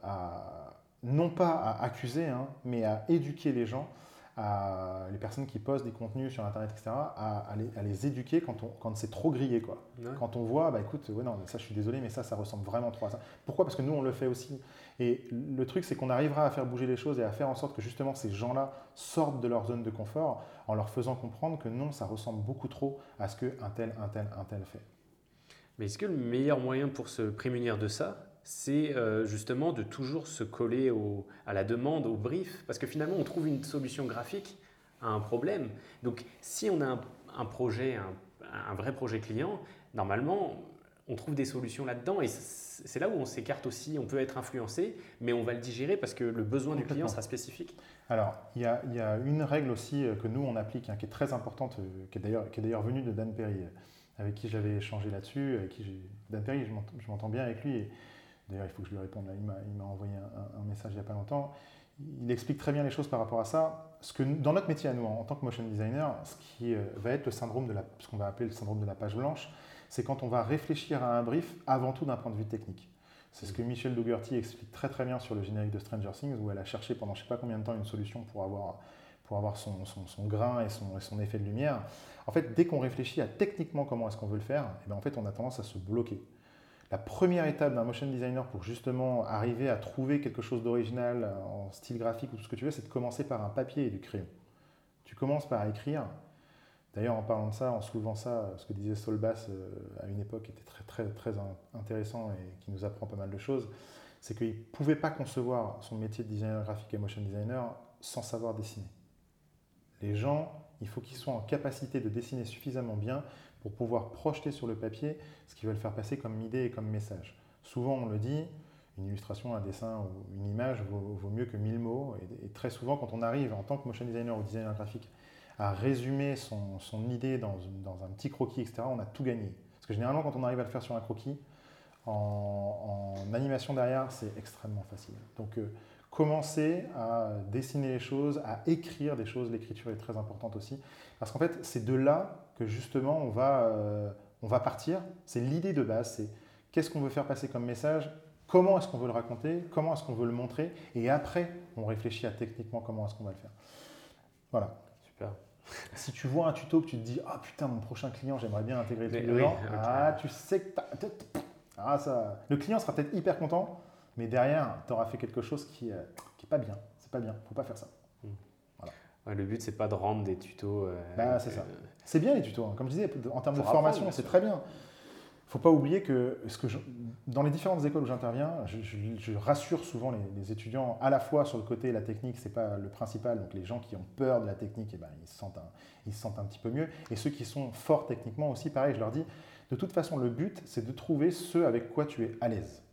à, non pas à accuser, hein, mais à éduquer les gens, à les personnes qui postent des contenus sur Internet, etc., à, les, éduquer quand, on, quand c'est trop grillé. Quoi. Quand on voit, bah écoute, ouais, non, ça je suis désolé, mais ça, ça ressemble vraiment trop à ça. Pourquoi? Parce que nous, on le fait aussi. Et le truc, c'est qu'on arrivera à faire bouger les choses et à faire en sorte que justement ces gens-là sortent de leur zone de confort en leur faisant comprendre que non, ça ressemble beaucoup trop à ce qu'un tel, un tel, un tel fait. Mais est-ce que le meilleur moyen pour se prémunir de ça, c'est euh, justement de toujours se coller à la demande, au brief, parce que finalement on trouve une solution graphique à un problème. Donc si on a un, projet, un, vrai projet client, normalement on trouve des solutions là-dedans et c'est là où on s'écarte aussi, on peut être influencé, mais on va le digérer parce que le besoin du client sera spécifique. Alors, il y, a, une règle aussi euh, que nous, on applique, hein, qui est très importante, euh, qui est d'ailleurs venue de Dan Perry, avec qui j'avais échangé là-dessus. Dan Perry, je m'entends bien avec lui. Et, D'ailleurs, il faut que je lui réponde. Là. Il m'a envoyé un, message il n'y a pas longtemps. Il explique très bien les choses par rapport à ça. Ce que, dans notre métier à nous, en tant que motion designer, ce qui euh, va être le syndrome de ce qu'on va appeler le syndrome de la page blanche, c'est quand on va réfléchir à un brief avant tout d'un point de vue technique. C'est ce que Michel Dougherty explique très très bien sur le générique de Stranger Things, où elle a cherché pendant je ne sais pas combien de temps une solution pour avoir pour avoir son, grain et son, effet de lumière. En fait, dès qu'on réfléchit à techniquement comment est-ce qu'on veut le faire, eh ben, en fait, on a tendance à se bloquer. La première étape d'un motion designer pour justement arriver à trouver quelque chose d'original en style graphique ou tout ce que tu veux, c'est de commencer par un papier et du crayon. Tu commences par écrire. D'ailleurs, en parlant de ça, en soulevant ça, ce que disait Solbass euh, à une époque était très, très, très intéressant et qui nous apprend pas mal de choses, c'est qu'il ne pouvait pas concevoir son métier de designer graphique et motion designer sans savoir dessiner. Les gens, il faut qu'ils soient en capacité de dessiner suffisamment bien pour pouvoir projeter sur le papier ce qu'ils veulent faire passer comme idée et comme message. Souvent, on le dit, une illustration, un dessin ou une image vaut, mieux que mille mots. Et, très souvent, quand on arrive en tant que motion designer ou designer graphique à résumer son, idée dans, un petit croquis, etc., on a tout gagné. Parce que généralement, quand on arrive à le faire sur un croquis, en, animation derrière, c'est extrêmement facile. Donc, euh, commencer à dessiner les choses, à écrire des choses. L'écriture est très importante aussi. Parce qu'en fait, c'est de là que justement on va, euh, on va partir. C'est l'idée de base, c'est qu'est-ce qu'on veut faire passer comme message, comment est-ce qu'on veut le raconter, comment est-ce qu'on veut le montrer, et après, on réfléchit à techniquement comment est-ce qu'on va le faire. Voilà. Super. Si tu vois un tuto que tu te dis ah putain mon prochain client j'aimerais bien intégrer le dedans, ah tu sais que ah, ça... le client sera peut-être hyper content, mais derrière, tu auras fait quelque chose qui n'est euh, pas bien. C'est pas bien, faut pas faire ça. Hmm. le but, c'est pas de rendre des tutos. Euh, bah, c'est ça. Euh, c'est bien les tutos. Hein. Comme je disais, en termes de formation, c'est très bien. Il ne faut pas oublier que, ce que dans les différentes écoles où j'interviens, je, rassure souvent les, étudiants à la fois sur le côté la technique, c'est pas le principal. Donc les gens qui ont peur de la technique, eh ben, ils, se sentent un, ils se sentent un petit peu mieux. Et ceux qui sont forts techniquement aussi, pareil, je leur dis, de toute façon, le but, c'est de trouver ce avec quoi tu es à l'aise.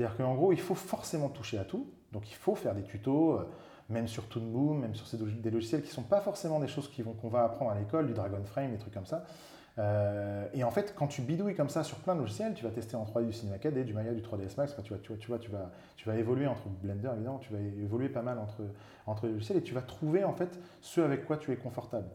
C'est-à-dire qu'en gros, il faut forcément toucher à tout. Donc il faut faire des tutos, euh, même sur Toon Boom, même sur des logiciels qui ne sont pas forcément des choses qu'on va apprendre à l'école, du Dragon Frame, des trucs comme ça. Euh, et en fait, quand tu bidouilles comme ça sur plein de logiciels, tu vas tester en 3D du Cinema 4D, du Maya, du 3ds Max, vois, tu, vas, tu vas évoluer entre Blender, évidemment, tu vas évoluer pas mal entre, entre les logiciels et tu vas trouver en fait ce avec quoi tu es confortable.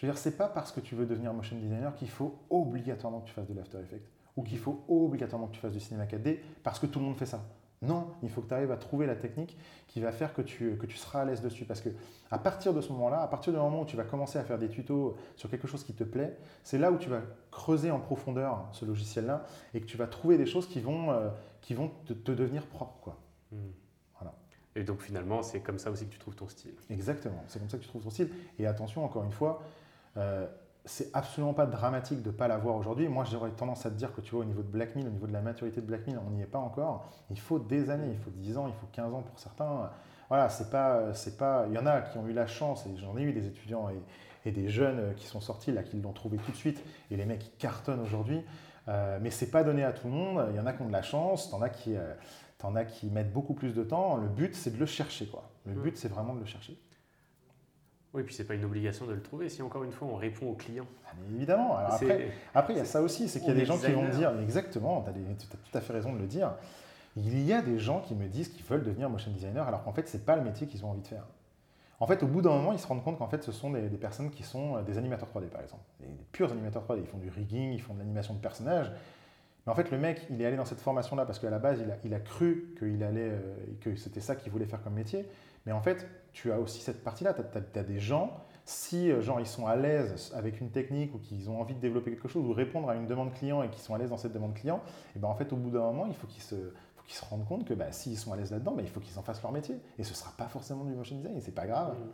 Je veux dire, c'est pas parce que tu veux devenir motion designer qu'il faut obligatoirement que tu fasses de l'After Effects ou qu'il faut obligatoirement que tu fasses du cinéma 4D parce que tout le monde fait ça. Non, il faut que tu arrives à trouver la technique qui va faire que tu, que tu seras à l'aise dessus. Parce que à partir de ce moment-là, à partir du moment où tu vas commencer à faire des tutos sur quelque chose qui te plaît, c'est là où tu vas creuser en profondeur ce logiciel-là et que tu vas trouver des choses qui vont, euh, qui vont te, devenir propres. Quoi. Hmm. Voilà. Et donc finalement, c'est comme ça aussi que tu trouves ton style. Exactement, c'est comme ça que tu trouves ton style. Et attention, encore une fois, euh, c'est absolument pas dramatique de ne pas l'avoir aujourd'hui. Moi, j'aurais tendance à te dire que tu vois, au niveau de Blackmill, au niveau de la maturité de Blackmill, on n'y est pas encore. Il faut des années, il faut 10 ans, il faut 15 ans pour certains. Voilà, c'est pas, c'est pas. Il y en a qui ont eu la chance, et j'en ai eu des étudiants et, des jeunes qui sont sortis là, qui l'ont trouvé tout de suite, et les mecs qui cartonnent aujourd'hui. Euh, mais c'est pas donné à tout le monde. Il y en a qui ont de la chance, t'en as qui, euh, en as qui mettent beaucoup plus de temps. Le but, c'est de le chercher, quoi. Le mm. but, c'est vraiment de le chercher. Oui, puis c'est pas une obligation de le trouver si encore une fois on répond au client. Ah, évidemment. après, après, il y a ça aussi, c'est qu'il y a des gens qui vont me dire, exactement, tu as, tout à fait raison de le dire. Il y a des gens qui me disent qu'ils veulent devenir motion designer alors qu'en fait, c'est pas le métier qu'ils ont envie de faire. En fait, au bout d'un moment, ils se rendent compte qu'en fait, ce sont des, personnes qui sont euh, des animateurs 3D, par exemple. Des, purs animateurs 3D. Ils font du rigging, ils font de l'animation de personnages. Mais en fait, le mec, il est allé dans cette formation-là parce qu'à la base, il a, il a cru qu'il allait, euh, que c'était ça qu'il voulait faire comme métier. Mais en fait, tu as aussi cette partie-là. Tu as, des gens, si euh, genre, ils sont à l'aise avec une technique ou qu'ils ont envie de développer quelque chose ou répondre à une demande client et qu'ils sont à l'aise dans cette demande client, et ben en fait, au bout d'un moment, il faut qu'ils se, se rendent compte que bah, s'ils sont à l'aise là-dedans, bah, il faut qu'ils en fassent leur métier. Et ce ne sera pas forcément du motion design, c'est pas grave. Mm.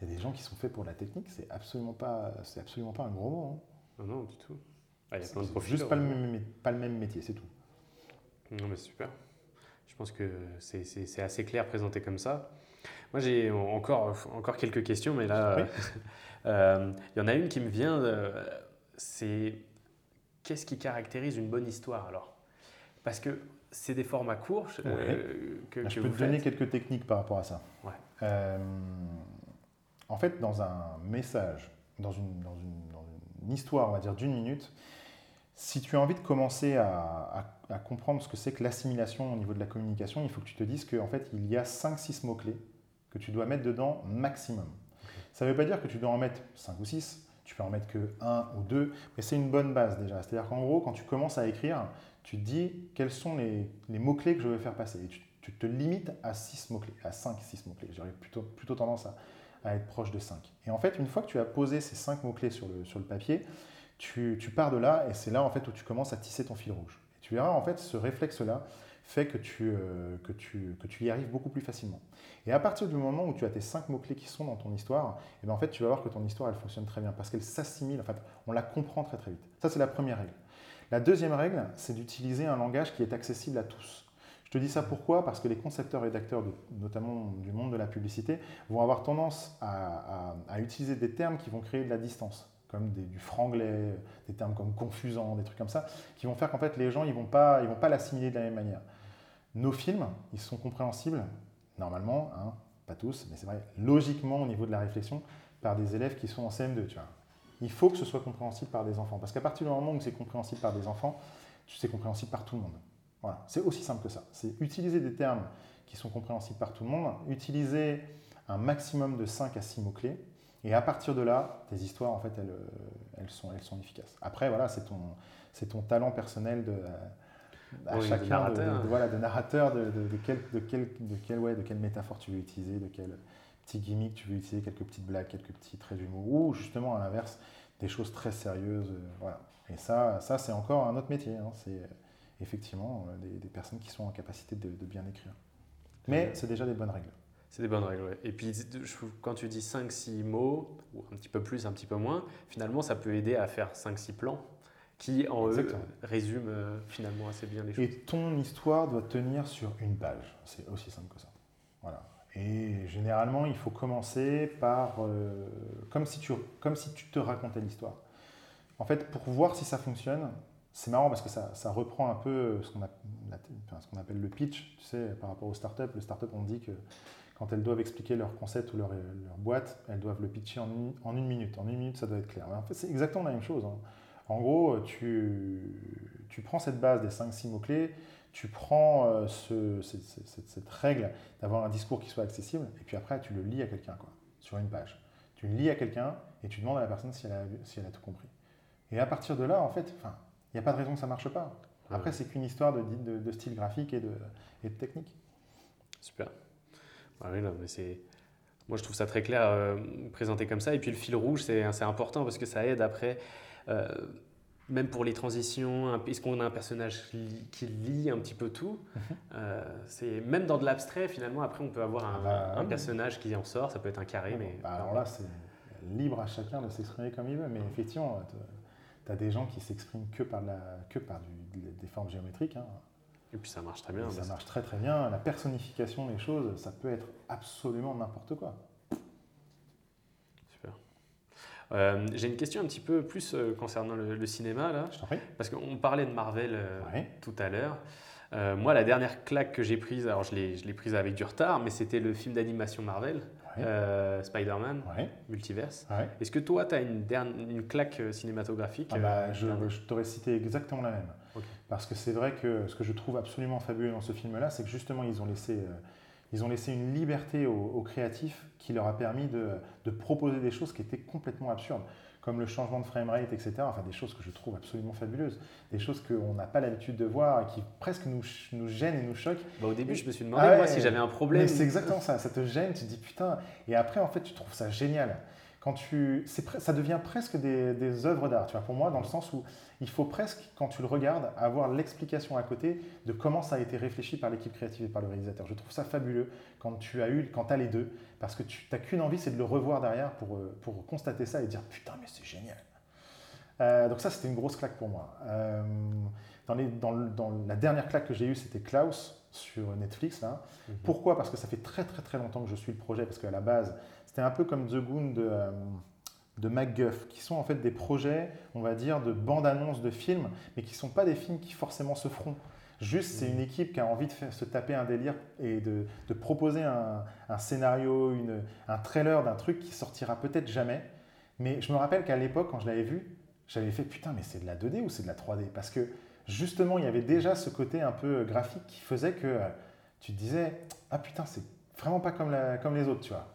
Il y a des gens qui sont faits pour la technique, c'est absolument pas, c'est absolument pas un gros mot. Hein. Non, non, du tout. Ah, il y a plein de Juste pas le, même, pas le même métier, c'est tout. Non, mais super. Je pense que c'est assez clair présenté comme ça. Moi, j'ai encore, encore quelques questions, mais là, euh, il y en a une qui me vient. Euh, c'est qu'est-ce qui caractérise une bonne histoire alors? Parce que c'est des formats courts euh, que, bah, Je peux te donner quelques techniques par rapport à ça. en fait, dans un message, dans une, dans une, histoire, on va dire, d'une minute, si tu as envie de commencer à, à comprendre ce que c'est que l'assimilation au niveau de la communication, il faut que tu te dises qu'en fait, il y a 5-6 mots-clés que tu dois mettre dedans maximum. Ça ne veut pas dire que tu dois en mettre 5 ou 6, tu peux en mettre que 1 ou 2, mais c'est une bonne base déjà. C'est-à-dire qu'en gros, quand tu commences à écrire, tu te dis quels sont les, mots-clés que je veux faire passer. Et tu, te limites à 6 mots-clés, à 5, 6 mots-clés. J'aurais plutôt, plutôt tendance à être proche de 5. Et en fait, une fois que tu as posé ces 5 mots-clés sur le, sur le papier, tu, tu pars de là et c'est là en fait où tu commences à tisser ton fil rouge. Et tu verras en fait ce réflexe-là fait que tu, euh, que, tu, que tu y arrives beaucoup plus facilement. Et à partir du moment où tu as tes cinq mots-clés qui sont dans ton histoire, et eh bien en fait, tu vas voir que ton histoire, elle fonctionne très bien parce qu'elle s'assimile, en fait, on la comprend très très vite. Ça, c'est la première règle. La deuxième règle, c'est d'utiliser un langage qui est accessible à tous. Je te dis ça pourquoi? Parce que les concepteurs-rédacteurs, notamment du monde de la publicité, vont avoir tendance à, à, utiliser des termes qui vont créer de la distance comme des, du franglais, des termes comme confusant, des trucs comme ça, qui vont faire qu'en fait les gens ils vont pas ils vont pas l'assimiler de la même manière. Nos films, ils sont compréhensibles, normalement, hein, pas tous, mais c'est vrai, logiquement au niveau de la réflexion, par des élèves qui sont en CM2. Tu vois. Il faut que ce soit compréhensible par des enfants. Parce qu'à partir du moment où c'est compréhensible par des enfants, c'est compréhensible par tout le monde. Voilà. C'est aussi simple que ça. C'est utiliser des termes qui sont compréhensibles par tout le monde, utiliser un maximum de 5 à 6 mots-clés, et à partir de là, tes histoires, en fait, elles, elles, sont, elles sont efficaces. Après, voilà, c'est ton, ton talent personnel de, à chacun de narrateur, de, voilà, de, narrateur de, de, quel, de, quel, de, quel, ouais, de quelle métaphore tu veux utiliser, de quel petit gimmick tu veux utiliser, quelques petites blagues, quelques petits traits d'humour, ou justement à l'inverse, des choses très sérieuses. Euh, voilà. Et ça, ça c'est encore un autre métier. Hein. C'est euh, effectivement euh, des, des, personnes qui sont en capacité de, bien écrire. Mais c'est déjà des bonnes règles. C'est des bonnes règles, oui. Et puis, quand tu dis 5-6 mots, ou un petit peu plus, un petit peu moins, finalement, ça peut aider à faire 5-6 plans qui en eux résume euh, finalement assez bien les choses. Et ton histoire doit tenir sur une page. C'est aussi simple que ça. Voilà. Et généralement, il faut commencer par euh, comme, si tu, comme si tu te racontais l'histoire. En fait, pour voir si ça fonctionne, c'est marrant parce que ça, ça, reprend un peu ce qu'on qu'on appelle le pitch. Tu sais, par rapport aux startups, les startups, on dit que quand elles doivent expliquer leur concept ou leur, leur boîte, elles doivent le pitcher en une, en une, minute. En une minute, ça doit être clair. En fait, c'est exactement la même chose. Hein. En gros, tu, tu prends cette base des 5-6 mots-clés, tu prends euh, ce, cette, cette, règle d'avoir un discours qui soit accessible, et puis après, tu le lis à quelqu'un, quoi, sur une page. Tu le lis à quelqu'un et tu demandes à la personne si elle a, si elle a tout compris. Et à partir de là, en fait, il n'y a pas de raison que ça ne marche pas. Après, c'est qu'une histoire de, de, de, style graphique et de, et de technique. Super. oui, mais c'est... Moi, je trouve ça très clair euh, présenté comme ça. Et puis, le fil rouge, c'est important parce que ça aide après euh, même pour les transitions, est-ce qu'on a un personnage qui lit un petit peu tout? Mhm. euh, C'est Même dans de l'abstrait, finalement, après, on peut avoir un, ah bah personnage qui en sort, ça peut être un carré. mais bah alors là, c'est libre à chacun de s'exprimer comme il veut, mais effectivement, tu as des gens qui s'expriment que par, la, que par des formes géométriques. Hein. Et puis ça marche très bien. ça marche très très bien. La personnification des choses, ça peut être absolument n'importe quoi. Euh, j'ai une question un petit peu plus euh, concernant le, cinéma, là. Parce qu'on parlait de Marvel euh, tout à l'heure. moi, la dernière claque que j'ai prise, alors je l'ai prise avec du retard, mais c'était le film d'animation Marvel, Spider-Man, Multiverse. Est-ce que toi, tu as une, une claque cinématographique ah bah, Je, je t'aurais cité exactement la même. Parce que c'est vrai que ce que je trouve absolument fabuleux dans ce film-là, c'est que justement, ils ont laissé ils ont laissé une liberté aux, créatifs qui leur a permis de, proposer des choses qui étaient complètement absurdes, comme le changement de framerate, etc. Enfin, des choses que je trouve absolument fabuleuses, des choses qu'on n'a pas l'habitude de voir et qui presque nous, nous gênent et nous choquent. Bah, au début, je me suis demandé ah moi, si j'avais un problème. C'est exactement ça, ça te gêne, tu te dis putain. Et après, en fait, tu trouves ça génial quand tu, ça devient presque des, des œuvres d'art, tu vois, pour moi, dans le sens où il faut presque, quand tu le regardes, avoir l'explication à côté de comment ça a été réfléchi par l'équipe créative et par le réalisateur. Je trouve ça fabuleux quand tu as eu, quand as les deux, parce que tu n'as qu'une envie, c'est de le revoir derrière pour, euh, pour constater ça et dire putain, mais c'est génial. Euh, donc ça, c'était une grosse claque pour moi. Euh, dans, les, dans, dans, la dernière claque que j'ai eue, c'était Klaus sur Netflix. Là. Mhm. Pourquoi? Parce que ça fait très très très longtemps que je suis le projet, parce qu'à la base, c'était un peu comme The Goon de, euh, MacGuff, qui sont en fait des projets, on va dire, de bande-annonce de films, mais qui ne sont pas des films qui forcément se feront. Juste, c'est une équipe qui a envie de faire, se taper un délire et de, proposer un, scénario, un trailer d'un truc qui sortira peut-être jamais. Mais je me rappelle qu'à l'époque, quand je l'avais vu, j'avais fait putain, mais c'est de la 2D ou c'est de la 3D Parce que justement, il y avait déjà ce côté un peu graphique qui faisait que euh, tu te disais ah putain, c'est vraiment pas comme les autres, tu vois.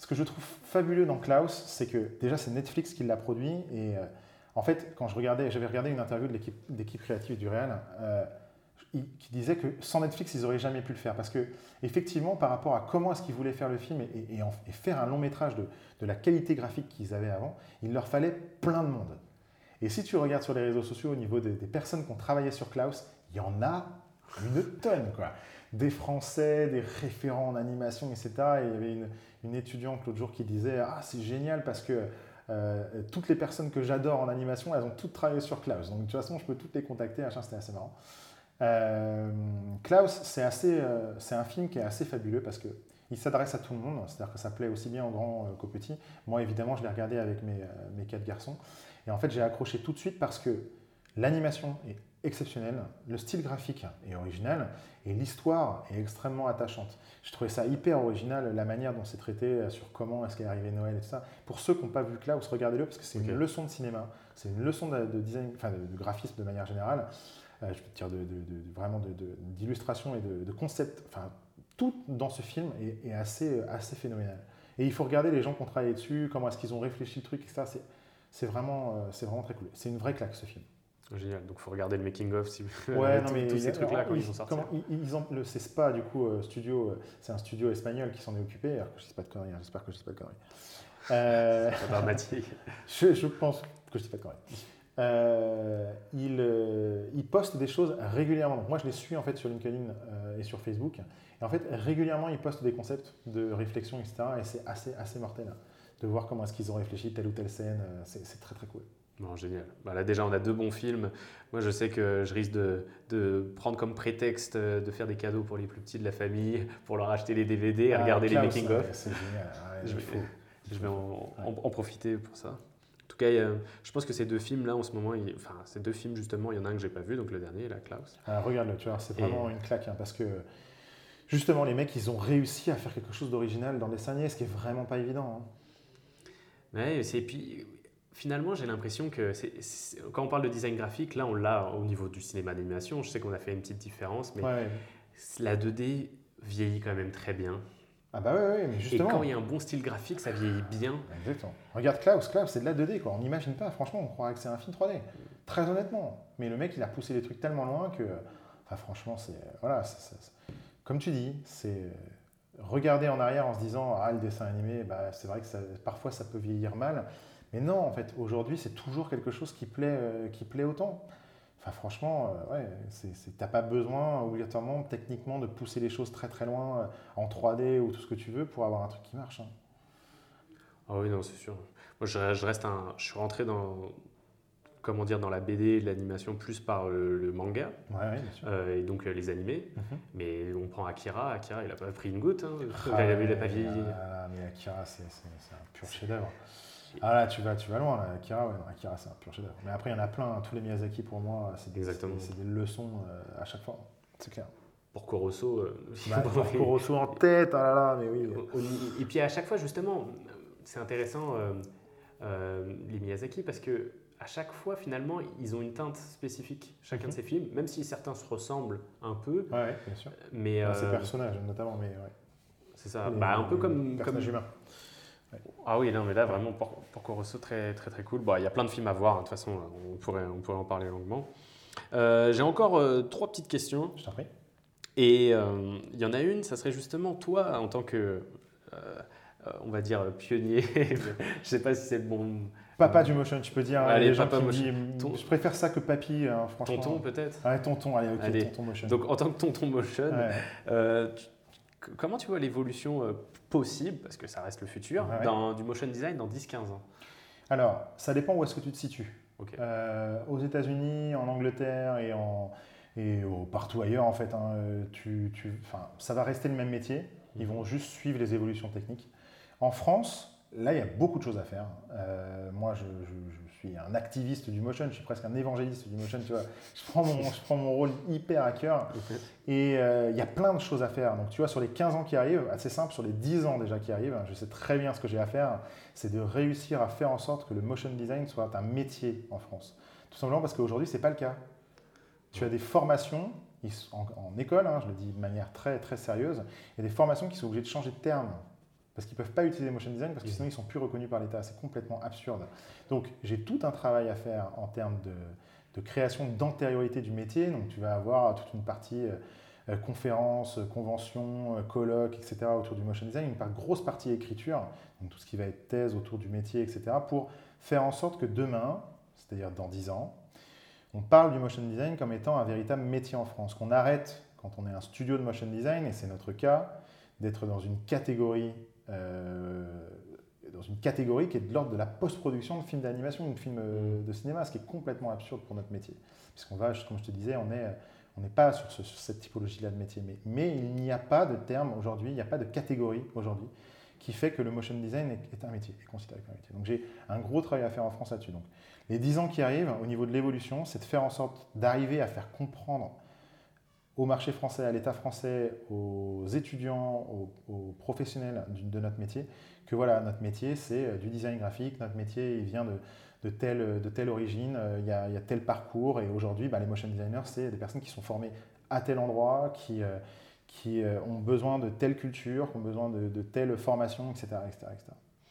Ce que je trouve fabuleux dans Klaus, c'est que déjà c'est Netflix qui l'a produit et euh, en fait quand je regardais, j'avais regardé une interview de l'équipe créative du Real, euh, qui disait que sans Netflix, ils n'auraient jamais pu le faire. Parce que, effectivement, par rapport à comment est-ce qu'ils voulaient faire le film et, faire un long métrage de, la qualité graphique qu'ils avaient avant, il leur fallait plein de monde. Et si tu regardes sur les réseaux sociaux au niveau des, personnes qui ont travaillé sur Klaus, il y en a une tonne, quoi. Des Français, des référents en animation, etc. Et il y avait une, étudiante l'autre jour qui disait Ah, c'est génial parce que euh, toutes les personnes que j'adore en animation, elles ont toutes travaillé sur Klaus. Donc de toute façon, je peux toutes les contacter. C'était assez marrant. Euh, Klaus, c'est euh, c'est un film qui est assez fabuleux parce que il s'adresse à tout le monde, c'est-à-dire que ça plaît aussi bien aux grands qu'aux petits. Moi, évidemment, je l'ai regardé avec mes, quatre garçons. Et en fait, j'ai accroché tout de suite parce que l'animation est exceptionnelle, le style graphique est original et l'histoire est extrêmement attachante. Je trouvais ça hyper original, la manière dont c'est traité euh, sur comment est-ce qu'est arrivé Noël et tout ça. Pour ceux qui n'ont pas vu Klaus, regardez-le parce que c'est une leçon de cinéma, c'est une leçon de, design, enfin de, graphisme de manière générale. Euh, je peux te dire de, vraiment d'illustration et de, concept. Enfin, tout dans ce film est, assez, assez phénoménal. Et il faut regarder les gens qui ont travaillé dessus, comment est-ce qu'ils ont réfléchi le truc, etc. C'est vraiment, euh, c'est vraiment très cool. C'est une vraie claque ce film. Génial, donc il faut regarder le making-of si vous ouais, non, mais tous ces trucs-là quand ils, sont sortis. ils, ont, le, c'est Spa, du coup, euh, studio, euh, c'est un studio espagnol qui s'en est occupé. Alors que je ne dis pas de conneries, hein, j'espère que je ne dis pas de conneries. Euh, c'est dramatique. je, je, pense que je ne dis pas de conneries. Euh, il, euh, il, poste des choses régulièrement. Donc moi, je les suis en fait sur LinkedIn et sur Facebook. Et en fait, régulièrement, il poste des concepts de réflexion, etc. Et c'est assez, assez mortel hein, de voir comment est-ce qu'ils ont réfléchi telle ou telle scène. c'est très, très cool. Non, génial. Bah là, déjà, on a deux bons films. Moi, je sais que je risque de, de, prendre comme prétexte euh, de faire des cadeaux pour les plus petits de la famille, pour leur acheter les DVD et ah, regarder les making-of. C'est génial. je, vais, je vais en, en, profiter pour ça. En tout cas, je pense que ces deux films-là, en ce moment, enfin, ces deux films, justement, il y en a un que j'ai pas vu, donc le dernier, la Klaus. Ah, Regarde-le, tu vois, c'est vraiment une claque, hein, parce que justement, les mecs, ils ont réussi à faire quelque chose d'original dans les dessin ce qui est vraiment pas évident. Hein. Ouais, et puis finalement, j'ai l'impression que quand on parle de design graphique, là, on l'a au niveau du cinéma d'animation. Je sais qu'on a fait une petite différence, mais la 2D vieillit quand même très bien. Ah bah ouais, mais justement. Et quand il y a un bon style graphique, ça vieillit bien. Exactement. Regarde Klaus, Klaus, c'est de la 2D, quoi. On n'imagine pas, franchement, on croirait que c'est un film 3D. Très honnêtement. Mais le mec, il a poussé les trucs tellement loin que, enfin, franchement, c'est. Voilà, comme tu dis, c'est. Regarder en arrière en se disant, ah, le dessin animé, bah, c'est vrai que parfois ça peut vieillir mal. Mais non, en fait, aujourd'hui, c'est toujours quelque chose qui plaît, euh, qui plaît autant. Enfin, franchement, euh, ouais, t'as pas besoin obligatoirement, techniquement, de pousser les choses très très loin euh, en 3D ou tout ce que tu veux pour avoir un truc qui marche. Hein. Ah oui, non, c'est sûr. Moi, je, reste un, je suis rentré dans, comment dire, dans la BD, l'animation plus par le, manga ouais, bien sûr. et donc les animés. Mhm. Mais on prend Akira, Akira, il a pas pris une goutte, hein. ah, il, a, pas vieilli. Mais Akira, c'est un pur chef-d'œuvre. Ah là, tu vas, tu vas loin, là. Akira, ouais, Akira c'est un pur chef-d'œuvre. Mais après, il y en a plein, hein. tous les Miyazaki pour moi, c'est des, des, leçons euh, à chaque fois, c'est clair. Pour Corosso. Euh, bah, pour Corosso en tête, ah là là, mais oui. Et puis à chaque fois, justement, c'est intéressant, euh, les Miyazaki, parce que à chaque fois, finalement, ils ont une teinte spécifique, chacun de mhm. ces films, même si certains se ressemblent un peu. Ouais, bien sûr. Mais, ces personnages, notamment, mais ouais. C'est ça, bah, un peu comme. comme... humain. Ah oui, non, mais là, vraiment, pour, pour Corosso, très, très, très cool. Bon, il y a plein de films à voir, hein, de toute façon, on pourrait, on pourrait en parler longuement. Euh, j'ai encore euh, trois petites questions. Je t'en prie. Et euh, il y en a une, ça serait justement toi, en tant que, on va dire, pionnier, je ne sais pas si c'est le bon... Papa du motion, tu peux dire. Allez, les gens papa motion. Je préfère ça que papy, hein, franchement. Tonton, peut-être? Allez, tonton, allez, ok, tonton motion. Donc, en tant que tonton motion, comment tu vois l'évolution possible, parce que ça reste le futur, dans, du motion design dans 10-15 ans? Alors, ça dépend où est-ce que tu te situes. Euh, aux États-Unis, en Angleterre et, en, et partout ailleurs, en fait, hein, tu, tu, ça va rester le même métier. Ils mhm. vont juste suivre les évolutions techniques. En France, là, il y a beaucoup de choses à faire. Euh, moi, je, suis un activiste du motion, je suis presque un évangéliste du motion, tu vois. Je prends mon, je prends mon rôle hyper à cœur. Et euh, il y a plein de choses à faire. Donc, tu vois, sur les 15 ans qui arrivent, assez simple, sur les 10 ans déjà qui arrivent, je sais très bien ce que j'ai à faire, c'est de réussir à faire en sorte que le motion design soit un métier en France. Tout simplement parce qu'aujourd'hui, ce n'est pas le cas. Tu as des formations en, en école, hein, je le dis de manière très, très sérieuse, il y a des formations qui sont obligées de changer de terme parce qu'ils ne peuvent pas utiliser motion design parce que sinon ils sont plus reconnus par l'État. C'est complètement absurde. Donc j'ai tout un travail à faire en termes de, de création d'antériorité du métier. Donc tu vas avoir toute une partie euh, conférences, conventions, colloques, etc. autour du motion design, une grosse partie écriture, donc tout ce qui va être thèse autour du métier, etc. pour faire en sorte que demain, c'est-à-dire dans 10 ans, on parle du motion design comme étant un véritable métier en France, qu'on arrête quand on est un studio de motion design, et c'est notre cas, d'être dans une catégorie euh, dans une catégorie qui est de l'ordre de la post-production de films d'animation ou de films euh, de cinéma, ce qui est complètement absurde pour notre métier. Puisqu'on va, comme je te disais, on est on n'est pas sur, cette typologie-là de métier. Mais, mais il n'y a pas de terme aujourd'hui, il n'y a pas de catégorie aujourd'hui qui fait que le motion design est, un métier, est considéré comme un métier. Donc j'ai un gros travail à faire en France là-dessus. Donc les 10 ans qui arrivent au niveau de l'évolution, c'est de faire en sorte d'arriver à faire comprendre au marché français, à l'État français, aux étudiants, aux, professionnels de notre métier, que voilà, notre métier, c'est euh, du design graphique, notre métier, il vient de, telle, de telle origine, euh, il y, a, tel parcours, et aujourd'hui, bah, les motion designers, c'est des personnes qui sont formées à tel endroit, qui, euh, ont besoin de telle culture, qui ont besoin de, telle formation, etc. etc.,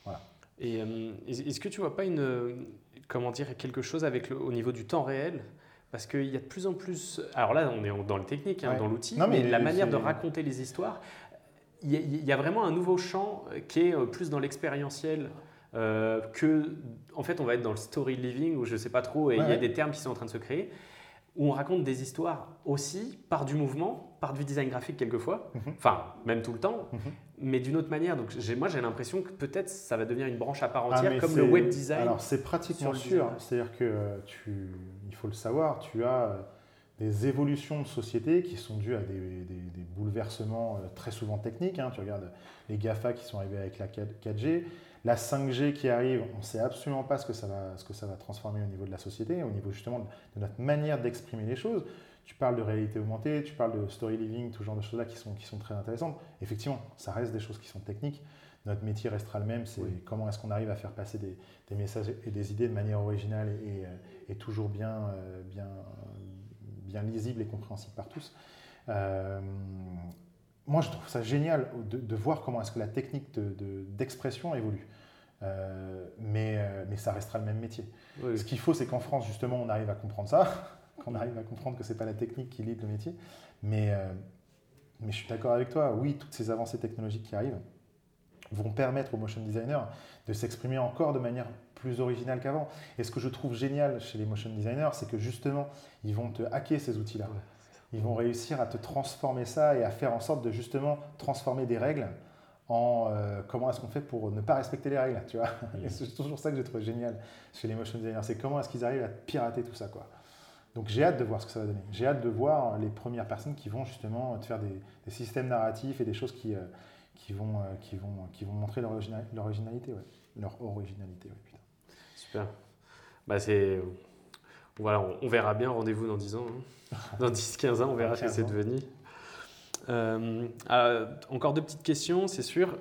Voilà. Et est-ce que tu vois pas une, comment dire, quelque chose avec au niveau du temps réel parce qu'il y a de plus en plus. Alors là, on est dans le technique, hein, dans l'outil, mais, la manière de raconter les histoires, il y, a vraiment un nouveau champ qui est euh, plus dans l'expérientiel. Euh, que, en fait, on va être dans le story living, ou je ne sais pas trop, et il y a des termes qui sont en train de se créer, où on raconte des histoires aussi par du mouvement, par du design graphique quelquefois, mhm. enfin, même tout le temps, mhm mais d'une autre manière. Donc moi j'ai l'impression que peut-être ça va devenir une branche à part ah, entière, comme le web design. Alors c'est pratiquement sûr. C'est-à-dire que euh, tu, il faut le savoir, tu as euh, des évolutions de société qui sont dues à des, bouleversements euh, très souvent techniques. Hein. Tu regardes les GAFA qui sont arrivés avec la 4G, la 5G qui arrive, on ne sait absolument pas ce que, ça va, ce que ça va transformer au niveau de la société, au niveau justement de notre manière d'exprimer les choses tu parles de réalité augmentée, tu parles de story living, tout genre de choses-là qui sont, qui sont très intéressantes. Effectivement, ça reste des choses qui sont techniques. Notre métier restera le même, c'est comment est-ce qu'on arrive à faire passer des, des, messages et des idées de manière originale et, et, toujours bien, euh, bien, bien lisible et compréhensible par tous. Euh, moi, je trouve ça génial de, de voir comment est-ce que la technique d'expression de, évolue. Euh, mais, mais ça restera le même métier. Ce qu'il faut, c'est qu'en France, justement, on arrive à comprendre ça qu'on arrive à comprendre que ce n'est pas la technique qui lit le métier. Mais, euh, mais je suis d'accord avec toi, oui, toutes ces avancées technologiques qui arrivent vont permettre aux motion designers de s'exprimer encore de manière plus originale qu'avant. Et ce que je trouve génial chez les motion designers, c'est que justement, ils vont te hacker ces outils-là. Ils vont réussir à te transformer ça et à faire en sorte de justement transformer des règles en euh, comment est-ce qu'on fait pour ne pas respecter les règles, tu vois. c'est toujours ça que j'ai trouvé génial chez les motion designers, c'est comment est-ce qu'ils arrivent à pirater tout ça, quoi. Donc j'ai hâte de voir ce que ça va donner. J'ai hâte de voir les premières personnes qui vont justement te faire des, systèmes narratifs et des choses qui, euh, qui, vont, euh, qui, vont, qui vont montrer leur, originalité. Ouais. Leur originalité, putain. Super. Bah c'est... Voilà, on, verra bien, rendez-vous dans 10 ans. Hein. Dans 10-15 ans, on verra ce que c'est devenu. Euh, encore deux petites questions, c'est sûr.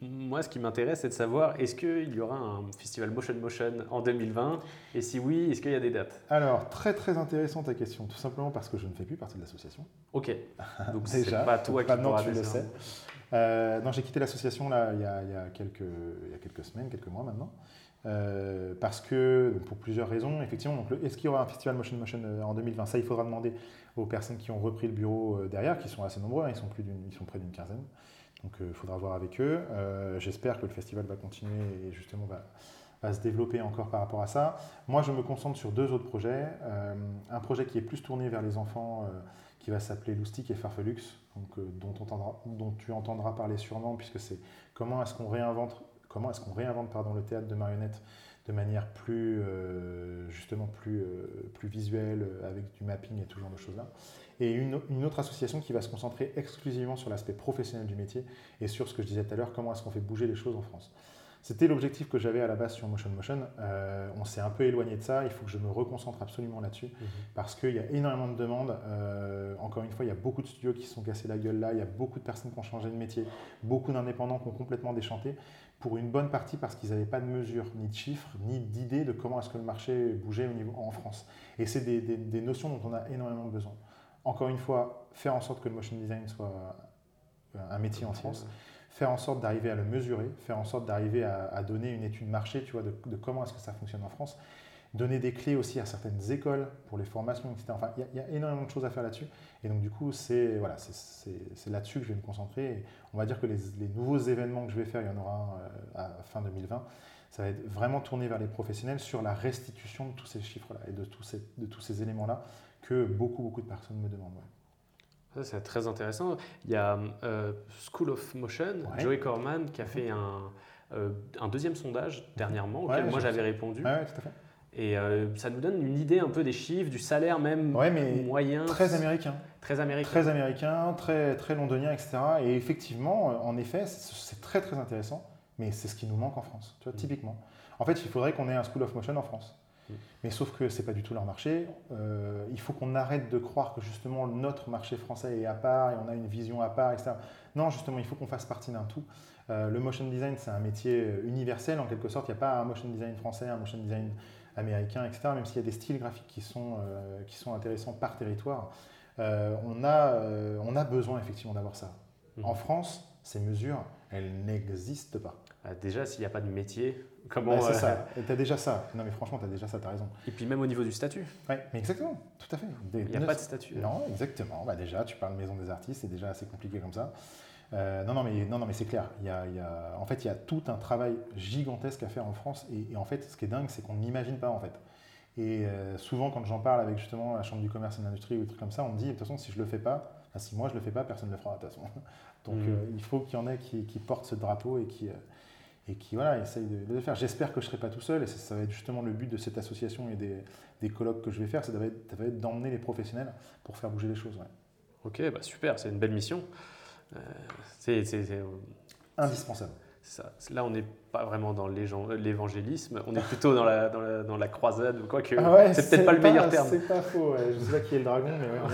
Moi, ce qui m'intéresse, c'est de savoir est-ce qu'il y aura un festival Motion Motion en 2020 Et si oui, est-ce qu'il y a des dates? Alors, très très intéressante ta question, tout simplement parce que je ne fais plus partie de l'association. Ok. Donc, c'est pas toi qui pourras tu le sais. Euh, j'ai quitté l'association là il y, a, quelques, il y, a, quelques, semaines, quelques mois maintenant. Euh, parce que, pour plusieurs raisons, effectivement, est-ce qu'il y aura un festival Motion Motion euh, en 2020 Ça, il faudra demander aux personnes qui ont repris le bureau derrière, qui sont assez nombreux, hein, ils, sont plus ils sont près d'une quinzaine. Donc il euh, faudra voir avec eux. Euh, j'espère que le festival va continuer et justement va, se développer encore par rapport à ça. Moi, je me concentre sur deux autres projets. Euh, un projet qui est plus tourné vers les enfants, qui va s'appeler Loustic et Farfelux, donc, dont, dont, tu entendras parler sûrement, puisque c'est comment est-ce qu'on réinvente, comment est-ce qu'on réinvente pardon, le théâtre de marionnettes de manière plus, justement plus, plus visuelle, avec du mapping et tout genre de choses-là et une, autre association qui va se concentrer exclusivement sur l'aspect professionnel du métier et sur ce que je disais tout à l'heure, comment est-ce qu'on fait bouger les choses en France. C'était l'objectif que j'avais à la base sur Motion Motion. Euh, on s'est un peu éloigné de ça. Il faut que je me reconcentre absolument là-dessus mhm. parce qu'il y a énormément de demandes. Euh, encore une fois, il y a beaucoup de studios qui se sont cassés la gueule là. Il y a beaucoup de personnes qui ont changé de métier, beaucoup d'indépendants qui ont complètement déchanté pour une bonne partie parce qu'ils n'avaient pas de mesures, ni de chiffres, ni d'idées de comment est-ce que le marché bougeait au niveau, en France. Et c'est des, des notions dont on a énormément besoin encore une fois, faire en sorte que le motion design soit un métier en France, faire en sorte d'arriver à le mesurer, faire en sorte d'arriver à, donner une étude marché, tu vois, de, comment est-ce que ça fonctionne en France. donner des clés aussi à certaines écoles pour les formations, etc. Enfin, il y, a énormément de choses à faire là-dessus. Et donc, du coup, c'est voilà, là-dessus que je vais me concentrer. on va dire que les, nouveaux événements que je vais faire, il y en aura un à fin 2020, ça va être vraiment tourné vers les professionnels sur la restitution de tous ces chiffres-là et de tous ces, de tous ces éléments-là que beaucoup, beaucoup de personnes me demandent. C'est très intéressant. Il y a euh, School of Motion, Joey Corman, qui a fait un, euh, un deuxième sondage dernièrement, auquel moi j'avais répondu. Oui, tout à fait. Et euh, ça nous donne une idée un peu des chiffres, du salaire même mais moyen. Très américain. Très américain. Très américain, très, très londonien, etc. Et effectivement, en effet, c'est très très intéressant, mais c'est ce qui nous manque en France, tu vois, mm. typiquement. En fait, il faudrait qu'on ait un School of Motion en France. Mais sauf que ce n'est pas du tout leur marché. Euh, il faut qu'on arrête de croire que justement notre marché français est à part et on a une vision à part, etc. Non, justement, il faut qu'on fasse partie d'un tout. Euh, le motion design, c'est un métier universel en quelque sorte. Il n'y a pas un motion design français, un motion design américain, etc. Même s'il y a des styles graphiques qui sont, euh, qui sont intéressants par territoire, on, a, on a besoin effectivement d'avoir ça. Mm. En France, ces mesures, elles n'existent pas. Ah, déjà, s'il n'y a pas de métier, comment. Bah, c'est ça, tu as déjà ça. Non, mais franchement, tu as déjà ça, tu as raison. Et puis même au niveau du statut. Oui, mais exactement, tout à fait. Il n'y a pas de statut. Non, exactement. Bah, déjà, tu parles maison des artistes, c'est déjà assez compliqué comme ça. Euh, non, non, mais, non, non, mais c'est clair. Il y, a, il y a, en fait, il y a tout un travail gigantesque à faire en France. Et, en fait, ce qui est dingue, c'est qu'on n'imagine pas, en fait. Et euh, souvent, quand j'en parle avec justement la Chambre du commerce et de l'industrie ou des trucs comme ça, on me dit, de toute façon, si je le fais pas, si moi je le fais pas, personne ne le fera de toute façon. Donc, mmh. euh, il faut qu'il y en ait qui, qui portent ce drapeau et qui et qui voilà, essaye de, le faire. J'espère que je ne serai pas tout seul, et ça, va être justement le but de cette association et des, des colloques que je vais faire, ça va être, d'emmener les professionnels pour faire bouger les choses. Ouais. Ok, bah super, c'est une belle mission. Euh, c'est euh, indispensable. Ça. Là, on n'est pas vraiment dans l'évangélisme, on est plutôt dans la, dans la, dans la croisade, quoique ah c'est peut-être pas, le meilleur terme. C'est pas faux, je ne sais pas qui est le dragon, mais ouais, en.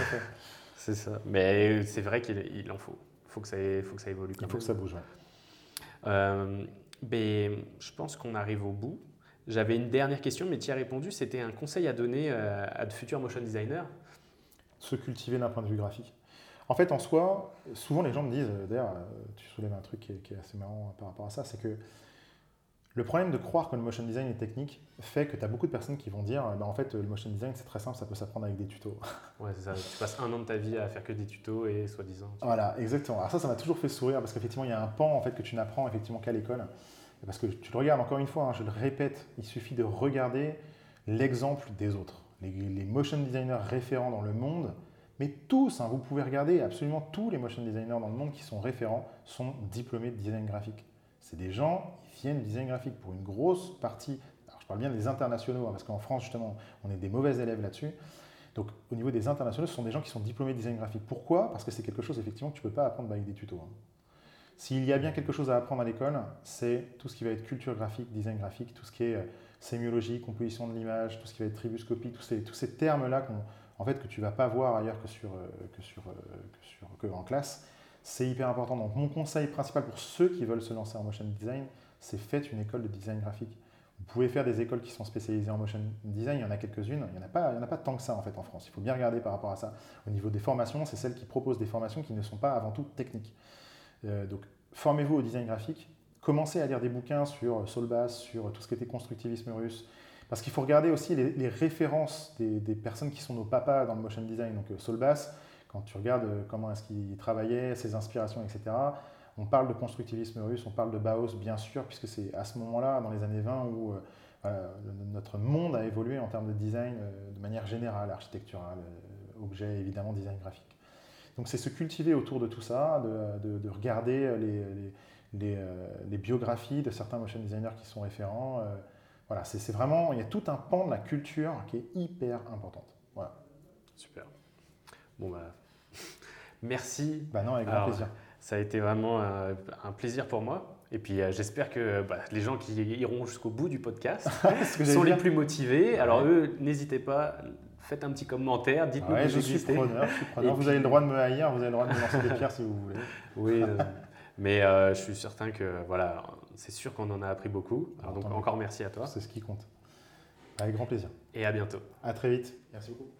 C'est ça, mais c'est vrai qu'il en faut. Il faut que ça, faut que ça évolue. Il faut que ça bouge, ouais. Euh, ben, je pense qu'on arrive au bout. J'avais une dernière question, mais tu y as répondu. C'était un conseil à donner euh, à de futurs motion designers Se cultiver d'un point de vue graphique. En fait, en soi, souvent les gens me disent, euh, d'ailleurs, euh, tu soulèves un truc qui est, assez marrant par rapport à ça, c'est que le problème de croire que le motion design est technique fait que tu as beaucoup de personnes qui vont dire bah, en fait, le motion design c'est très simple, ça peut s'apprendre avec des tutos. Ouais, c'est ça. Tu passes un an de ta vie à faire que des tutos et soi-disant. Voilà, exactement. Alors ça, ça m'a toujours fait sourire parce qu'effectivement, il y a un pan en fait, que tu n'apprends effectivement qu'à l'école. Parce que tu le regardes encore une fois, hein, je le répète, il suffit de regarder l'exemple des autres. Les, motion designers référents dans le monde, mais tous, hein, vous pouvez regarder absolument tous les motion designers dans le monde qui sont référents sont diplômés de design graphique. C'est des gens qui viennent du design graphique pour une grosse partie. Alors je parle bien des internationaux, hein, parce qu'en France, justement, on est des mauvais élèves là-dessus. Donc au niveau des internationaux, ce sont des gens qui sont diplômés de design graphique. Pourquoi? Parce que c'est quelque chose, effectivement, que tu ne peux pas apprendre avec des tutos. S'il y a bien quelque chose à apprendre à l'école, c'est tout ce qui va être culture graphique, design graphique, tout ce qui est euh, sémiologie, composition de l'image, tout ce qui va être tribuscopie, tous ces, termes-là en fait, que tu ne vas pas voir ailleurs que, sur, euh, euh, que, sur, que en classe, c'est hyper important. Donc mon conseil principal pour ceux qui veulent se lancer en motion design, c'est faites une école de design graphique. Vous pouvez faire des écoles qui sont spécialisées en motion design, il y en a quelques-unes, il n'y en, a pas, en a pas tant que ça en fait en France. Il faut bien regarder par rapport à ça. Au niveau des formations, c'est celles qui proposent des formations qui ne sont pas avant tout techniques. Euh, donc, formez-vous au design graphique. Commencez à lire des bouquins sur Solbas, sur tout ce qui était constructivisme russe. Parce qu'il faut regarder aussi les, références des, personnes qui sont nos papas dans le motion design. Donc, euh, Solbas, quand tu regardes euh, comment est-ce qu'il travaillait, ses inspirations, etc., on parle de constructivisme russe, on parle de Bauhaus, bien sûr, puisque c'est à ce moment-là, dans les années 20, où notre monde a évolué en termes de design de manière générale, architecturale, objet, évidemment, design graphique. Donc c'est se cultiver autour de tout ça, de, regarder les, euh, les, biographies de certains motion designers qui sont référents. Euh, voilà, c'est vraiment, il y a tout un pan de la culture qui est hyper importante. Voilà. Super. Bon bah, merci. Bah non, avec grand plaisir. Ça a été vraiment un, plaisir pour moi. Et puis euh, j'espère que bah, les gens qui iront jusqu'au bout du podcast sont les plus motivés. Alors eux, n'hésitez pas, faites un petit commentaire, dites-nous que je suis preneur, je suis preneur. vous avez le droit de me haïr, vous avez le droit de me lancer des pierres si vous voulez. Oui, euh, mais euh, je suis certain que voilà, c'est sûr qu'on en a appris beaucoup. Alors donc encore merci à toi. C'est ce qui compte. Avec grand plaisir. Et à bientôt. À très vite. Merci beaucoup.